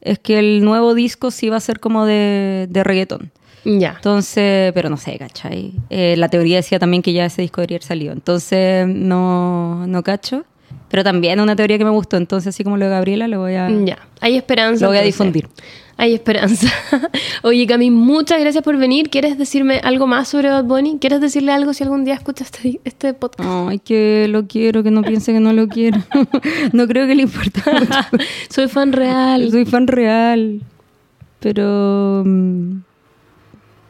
Es que el nuevo disco sí va a ser como de, de reggaetón. Ya. Entonces, pero no sé, ¿cachai? Eh, la teoría decía también que ya ese disco debería haber salido. Entonces, no, no cacho. Pero también una teoría que me gustó. Entonces, así como lo de Gabriela, lo voy a... Ya. Hay esperanza. Lo voy a entonces. difundir. Hay esperanza. Oye, Cami, muchas gracias por venir. ¿Quieres decirme algo más sobre Bad Bunny? ¿Quieres decirle algo si algún día escuchas este, este podcast? Ay, que lo quiero, que no piense que no lo quiero. no creo que le importe mucho. Soy fan real. Soy fan real. Pero...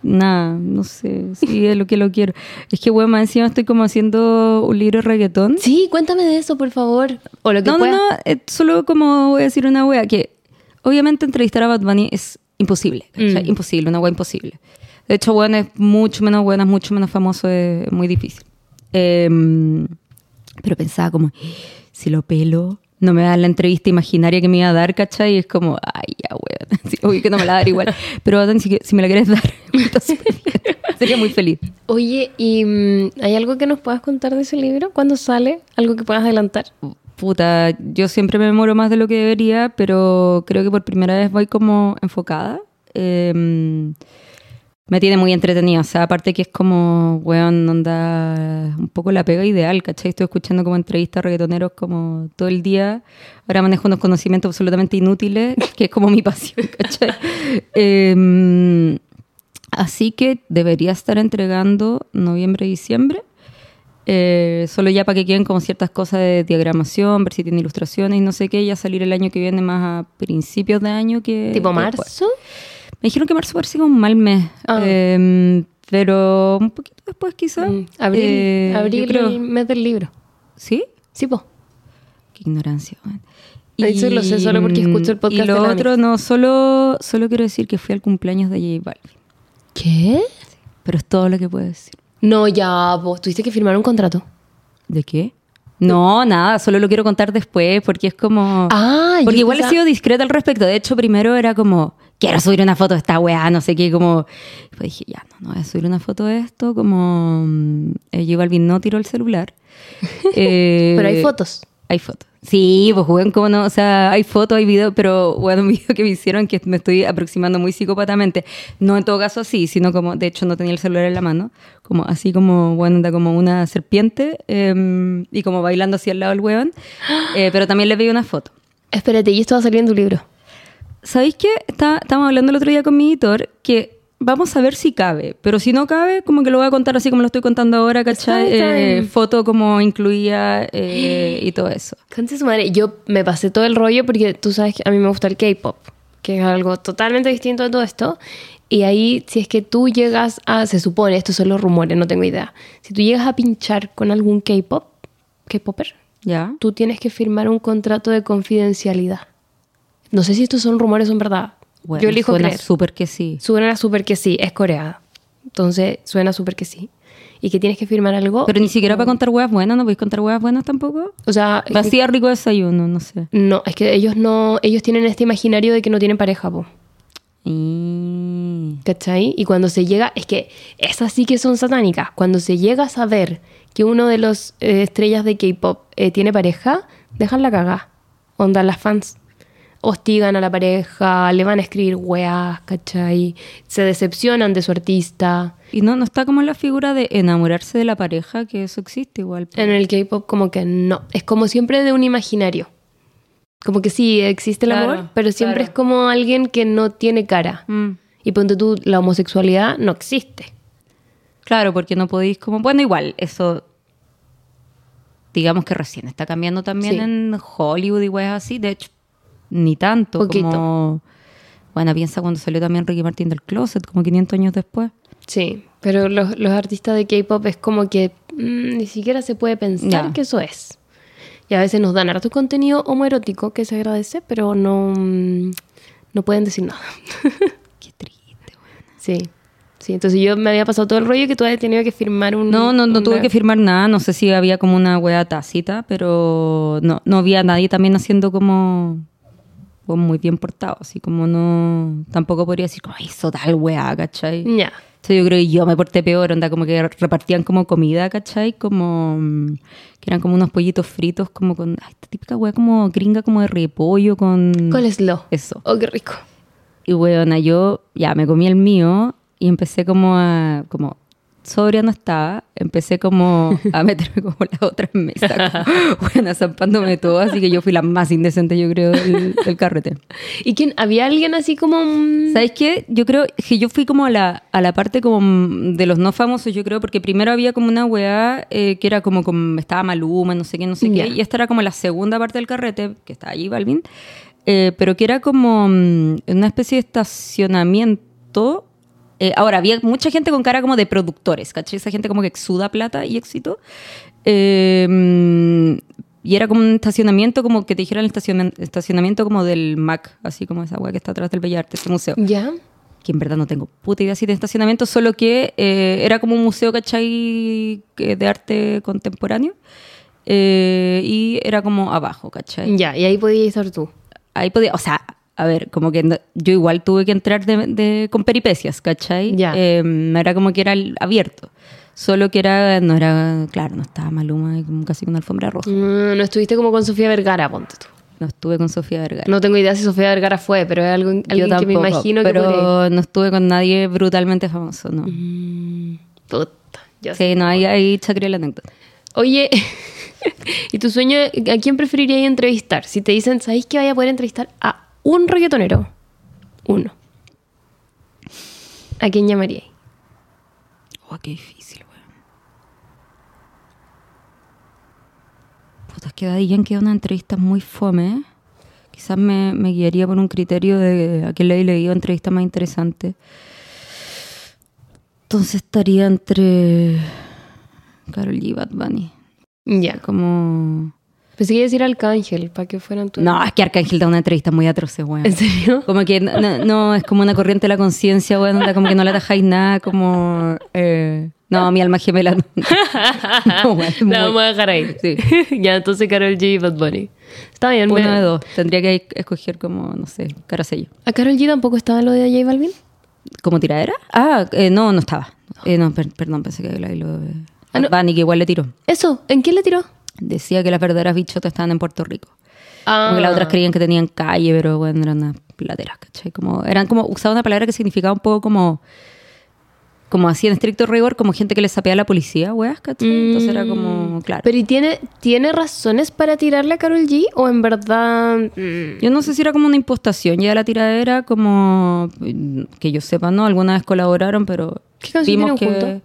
Nada, no sé. Sí, es lo que lo quiero. Es que, bueno, más encima estoy como haciendo un libro de reggaetón. Sí, cuéntame de eso, por favor. O lo que No, no, puedas. no, eh, solo como voy a decir una wea que obviamente entrevistar a Bad Bunny es imposible. Mm. imposible, una wea imposible. De hecho, bueno, es mucho menos buena, es mucho menos famoso, es muy difícil. Em, pero pensaba como, si lo pelo, no me da la entrevista imaginaria que me iba a dar, ¿cachai? Y es como, ay, ya, weón, sí, obvio que no me la dar igual. Pero si, si me la quieres dar, sería muy feliz. Oye, ¿y mm, hay algo que nos puedas contar de ese libro? ¿Cuándo sale? ¿Algo que puedas adelantar? Puta, yo siempre me demoro más de lo que debería, pero creo que por primera vez voy como enfocada. Eh, me tiene muy entretenida, o sea, aparte que es como, weón, onda, un poco la pega ideal, ¿cachai? Estoy escuchando como entrevistas reggaetoneros como todo el día. Ahora manejo unos conocimientos absolutamente inútiles, que es como mi pasión, ¿cachai? Eh, así que debería estar entregando noviembre, diciembre. eh, solo ya para que queden como ciertas cosas de diagramación, ver si tiene ilustraciones y no sé qué, ya salir el año que viene más a principios de año que... ¿Tipo marzo? después. Me dijeron que marzo parece como un mal mes, Ah. eh, pero un poquito después quizás. Mm, Abril, Eh, abril creo. el mes del libro. ¿Sí? Sí, po. Qué ignorancia. weón. Eso lo sé solo porque escucho el podcast Y lo de otro, no, solo, solo quiero decir que fui al cumpleaños de J Balvin. ¿Qué? Pero es todo lo que puedo decir. No, ya, vos tuviste que firmar un contrato. ¿De qué? No, nada, solo lo quiero contar después porque es como... Ah, porque igual he sido discreta al respecto. De hecho, primero era como, quiero subir una foto de esta weá, no sé qué, como... Pues dije, ya, no, no voy a subir una foto de esto, como... mm, eh, J Balvin no tiró el celular. Eh, Pero hay fotos. Hay fotos. Sí, pues weón, cómo no, o sea, hay fotos, hay videos, pero weón, un video que me hicieron que me estoy aproximando muy psicópatamente. No en todo caso así, sino como, de hecho no tenía el celular en la mano, como así como, bueno, anda como una serpiente eh, y como bailando así al lado del weón, Eh, pero también le pedí una foto. Espérate, y esto va a salir en tu libro. ¿Sabéis qué? Está, estábamos hablando el otro día con mi editor que vamos a ver si cabe, pero si no cabe, como que lo voy a contar así como lo estoy contando ahora, ¿cachai? Eh, foto como incluía eh, y todo eso. Concha su madre, yo me pasé todo el rollo porque tú sabes que a mí me gusta el K-pop, que es algo totalmente distinto de todo esto. Y ahí, si es que tú llegas a, se supone, estos son los rumores, no tengo idea. Si tú llegas a pinchar con algún K-pop, K-popper, ¿Ya? tú tienes que firmar un contrato de confidencialidad. No sé si estos son rumores o son verdad. Bueno, yo elijo suena creer. súper que sí. Suena súper que sí, es Corea. Entonces, suena súper que sí. Y que tienes que firmar algo. Pero ni siquiera para contar huevas buenas, ¿no podéis contar huevas buenas tampoco? o sea, Vacía rico desayuno, no sé. no, es que ellos no, ellos tienen este imaginario de que no tienen pareja, po. Y... ¿Cachai? Y cuando se llega, es que esas sí que son satánicas. Cuando se llega a saber que uno de los eh, estrellas de K-pop eh, tiene pareja, dejan la cagá. Onda, las fans hostigan a la pareja, le van a escribir weas, ¿cachai? Se decepcionan de su artista. Y no, no está como la figura de enamorarse de la pareja, que eso existe igual. En el K-pop como que no. Es como siempre de un imaginario. Como que sí, existe el Claro, amor, pero siempre claro. es como alguien que no tiene cara. Mm. Y ponte tú, la homosexualidad no existe. Claro, porque no podéis como... Bueno, igual, eso... Digamos que recién está cambiando también Sí. en Hollywood y weas así. De hecho, ni tanto Poquito. como... Bueno, piensa cuando salió también Ricky Martin del Closet, como 500 años después. Sí, pero los, los artistas de K-pop es como que mm, ni siquiera se puede pensar que eso es. Y a veces nos dan harto contenido homoerótico que se agradece, pero no, mm, no pueden decir nada. Qué triste, weón. sí, sí. Entonces yo me había pasado todo el rollo que tú habías tenido que firmar un. No, no, no una- tuve que firmar nada. No sé si había como una wea tácita, pero no, no había nadie también haciendo como, muy bien portado. Así como no. Tampoco podría decir como hizo tal wea, ¿cachai? Ya. Entonces yo creo que yo me porté peor, onda, como que repartían como comida, ¿cachai? Como que eran como unos pollitos fritos, como con ay, esta típica wea como gringa, como de repollo con. Coleslaw. Eso. Oh, qué rico. Y weona, yo ya me comí el mío y empecé como a, como, sobria no estaba, empecé como a meterme como en la otra mesa, como, bueno, zampándome todo, así que yo fui la más indecente, yo creo, del, del carrete. ¿Y quién? ¿Había alguien así como.? ¿Sabes qué? Yo creo que yo fui como a la, a la parte como de los no famosos, yo creo, porque primero había como una weá eh, que era como, como estaba Maluma, no sé qué, no sé Ya. qué, y esta era como la segunda parte del carrete, que está allí Balvin, eh, pero que era como mm, una especie de estacionamiento. Eh, ahora, había mucha gente con cara como de productores, ¿cachai? Esa gente como que exuda plata y éxito. Eh, y era como un estacionamiento, como que te dijeran el estaciona- estacionamiento como del MAC, así como esa weá que está atrás del Bellas Artes, ese museo Ya. que en verdad no tengo puta idea si de estacionamiento, solo que eh, era como un museo, ¿cachai? De arte contemporáneo. Eh, y era como abajo, ¿cachai? Ya, y ahí podías estar tú. Ahí podía, o sea, a ver, como que no- yo igual tuve que entrar de, de- con peripecias, ¿cachai? Ya. Eh, no era como que era abierto. Solo que era, no era, claro, no estaba Maluma casi con alfombra roja. Mm, no estuviste como con Sofía Vergara, ponte tú. No estuve con Sofía Vergara. No tengo idea si Sofía Vergara fue, pero es algo, que me imagino que pero podría ir. no estuve con nadie brutalmente famoso, ¿no? Mm, puta, sé. Sí, no, ahí, ahí chacré la anécdota. Oye, ¿y tu sueño, a quién preferirías entrevistar? Si te dicen, ¿sabéis que vaya a poder entrevistar a un reggaetonero? Uno. ¿A quién llamaríais? Oh, qué difícil, weón. Puta, es que Daddy Yankee da una entrevista muy fome. Quizás me, me guiaría por un criterio de a qué le leído entrevistas más interesantes. Entonces estaría entre Carol y Bad Bunny. Ya. Como... Pensé que iba a decir Arcángel, para que fueran tú. No, es que Arcángel da una entrevista muy atroz, weón. ¿En serio? Como que no, no- no, es como una corriente de la conciencia, weón, como que no le atajáis nada, como... eh, no, mi alma gemela no. No, weón, La vamos a dejar ahí. Sí. ya, entonces Carol G y Bad Bunny. Está bien. Uno me- de dos. Tendría que escoger como, no sé, cara sello. ¿A Carol G tampoco estaba lo de J Balvin? ¿Como tiradera? Ah, eh, no, no estaba. Eh, no, per- perdón, pensé que la lo de... Ah, no. Bunny, que igual le tiró. Eso, ¿en quién le tiró? Decía que las verdaderas bichotas estaban en Puerto Rico. Ah, Como que las otras creían que tenían calle, pero bueno, eran unas plateras, ¿cachai? Como, eran como, usaba una palabra que significaba un poco como, como así en estricto rigor, como gente que le sapea a la policía, weas, ¿cachai? Entonces era como, claro. Pero ¿y tiene, tiene razones para tirarle a Carol G? ¿O en verdad.? mm, Yo no sé si era como una impostación ya la tiradera, como mm, que yo sepa, ¿no? Alguna vez colaboraron, pero ¿Qué vimos que... juntos?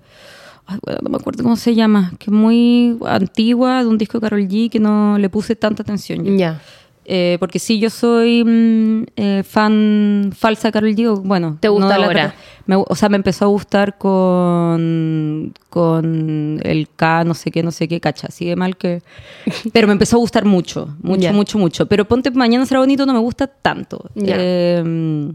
Ay, bueno, no me acuerdo cómo se llama, que es muy antigua, de un disco de Carol G, que no le puse tanta atención. Ya. Eh, porque sí, yo soy mm, eh, fan falsa de Carol G. Bueno, ¿Te gusta la ahora? Me o sea, me empezó a gustar con, con el K, no sé qué, no sé qué, cacha, de mal que... Pero me empezó a gustar mucho, mucho, Ya. mucho, mucho. Pero Ponte Mañana será bonito no me gusta tanto. Ya. Eh,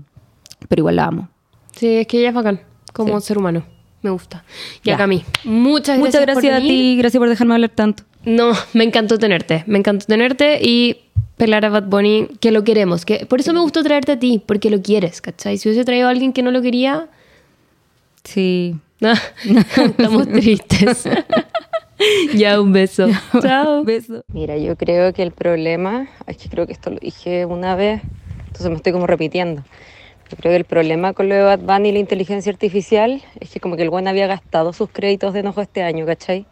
pero igual la amo. Sí, es que ella es bacán, como Sí. ser humano. Me gusta. Y Ya. acá a mí. Muchas gracias. Muchas gracias por a venir. ti, gracias por dejarme hablar tanto. No, me encantó tenerte. Me encantó tenerte y pelar a Bad Bunny, que lo queremos. Que, por eso me gustó traerte a ti, porque lo quieres, ¿cachai? Si hubiese traído a alguien que no lo quería, Sí. estamos tristes. ya, un beso. Chao. Beso. Mira, yo creo que el problema, es que creo que esto lo dije una vez, entonces me estoy como repitiendo. Yo creo que el problema con lo de Bad Bunny y la inteligencia artificial es que como que el buen había gastado sus créditos de enojo este año, ¿cachai?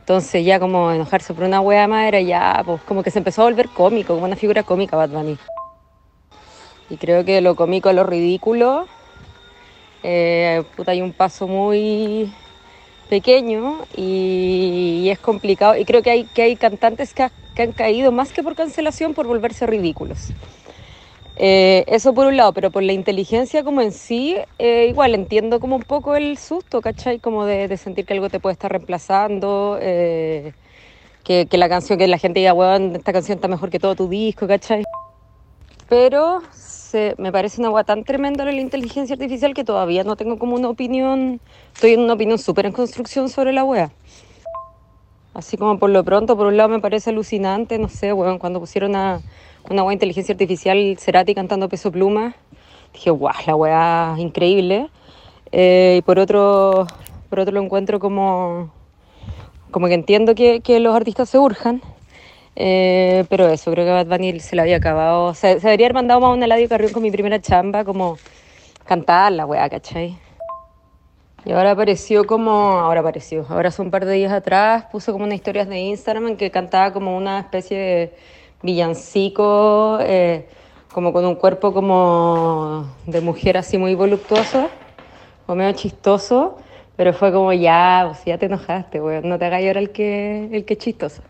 Entonces ya como enojarse por una wea más era ya, pues como que se empezó a volver cómico, como una figura cómica Bad Bunny. Y creo que lo cómico a lo ridículo, eh, puta, hay un paso muy pequeño y, y es complicado. Y creo que hay, que hay cantantes que, ha- que han caído más que por cancelación por volverse ridículos. Eh, eso por un lado, pero por la inteligencia como en sí, eh, igual entiendo como un poco el susto, ¿cachai? Como de, de sentir que algo te puede estar reemplazando, eh, que, la canción, que la gente diga, weón, esta canción está mejor que todo tu disco, ¿cachai? Pero se- me parece una hueá tan tremenda la inteligencia artificial que todavía no tengo como una opinión, estoy en una opinión súper en construcción sobre la wea. Así como por lo pronto, por un lado me parece alucinante, no sé, weón, cuando pusieron a una de inteligencia artificial Cerati cantando Peso Pluma, dije, guau, la wea increíble. Eh, y por otro, por otro lo encuentro como, como que entiendo que, que los artistas se urjan, eh, pero eso, creo que Bad Bunny se le había acabado. Se debería haber mandado más un Eladio Carrión con mi primera chamba, como cantar la weá, ¿cachai? Y ahora apareció como. Ahora apareció. Ahora hace un par de días atrás puso como unas historias de Instagram en que cantaba como una especie de villancico, eh, como con un cuerpo como de mujer así muy voluptuoso, o medio chistoso. Pero fue como ya, pues ya te enojaste, weón. No te hagas llorar el que, el que chistoso.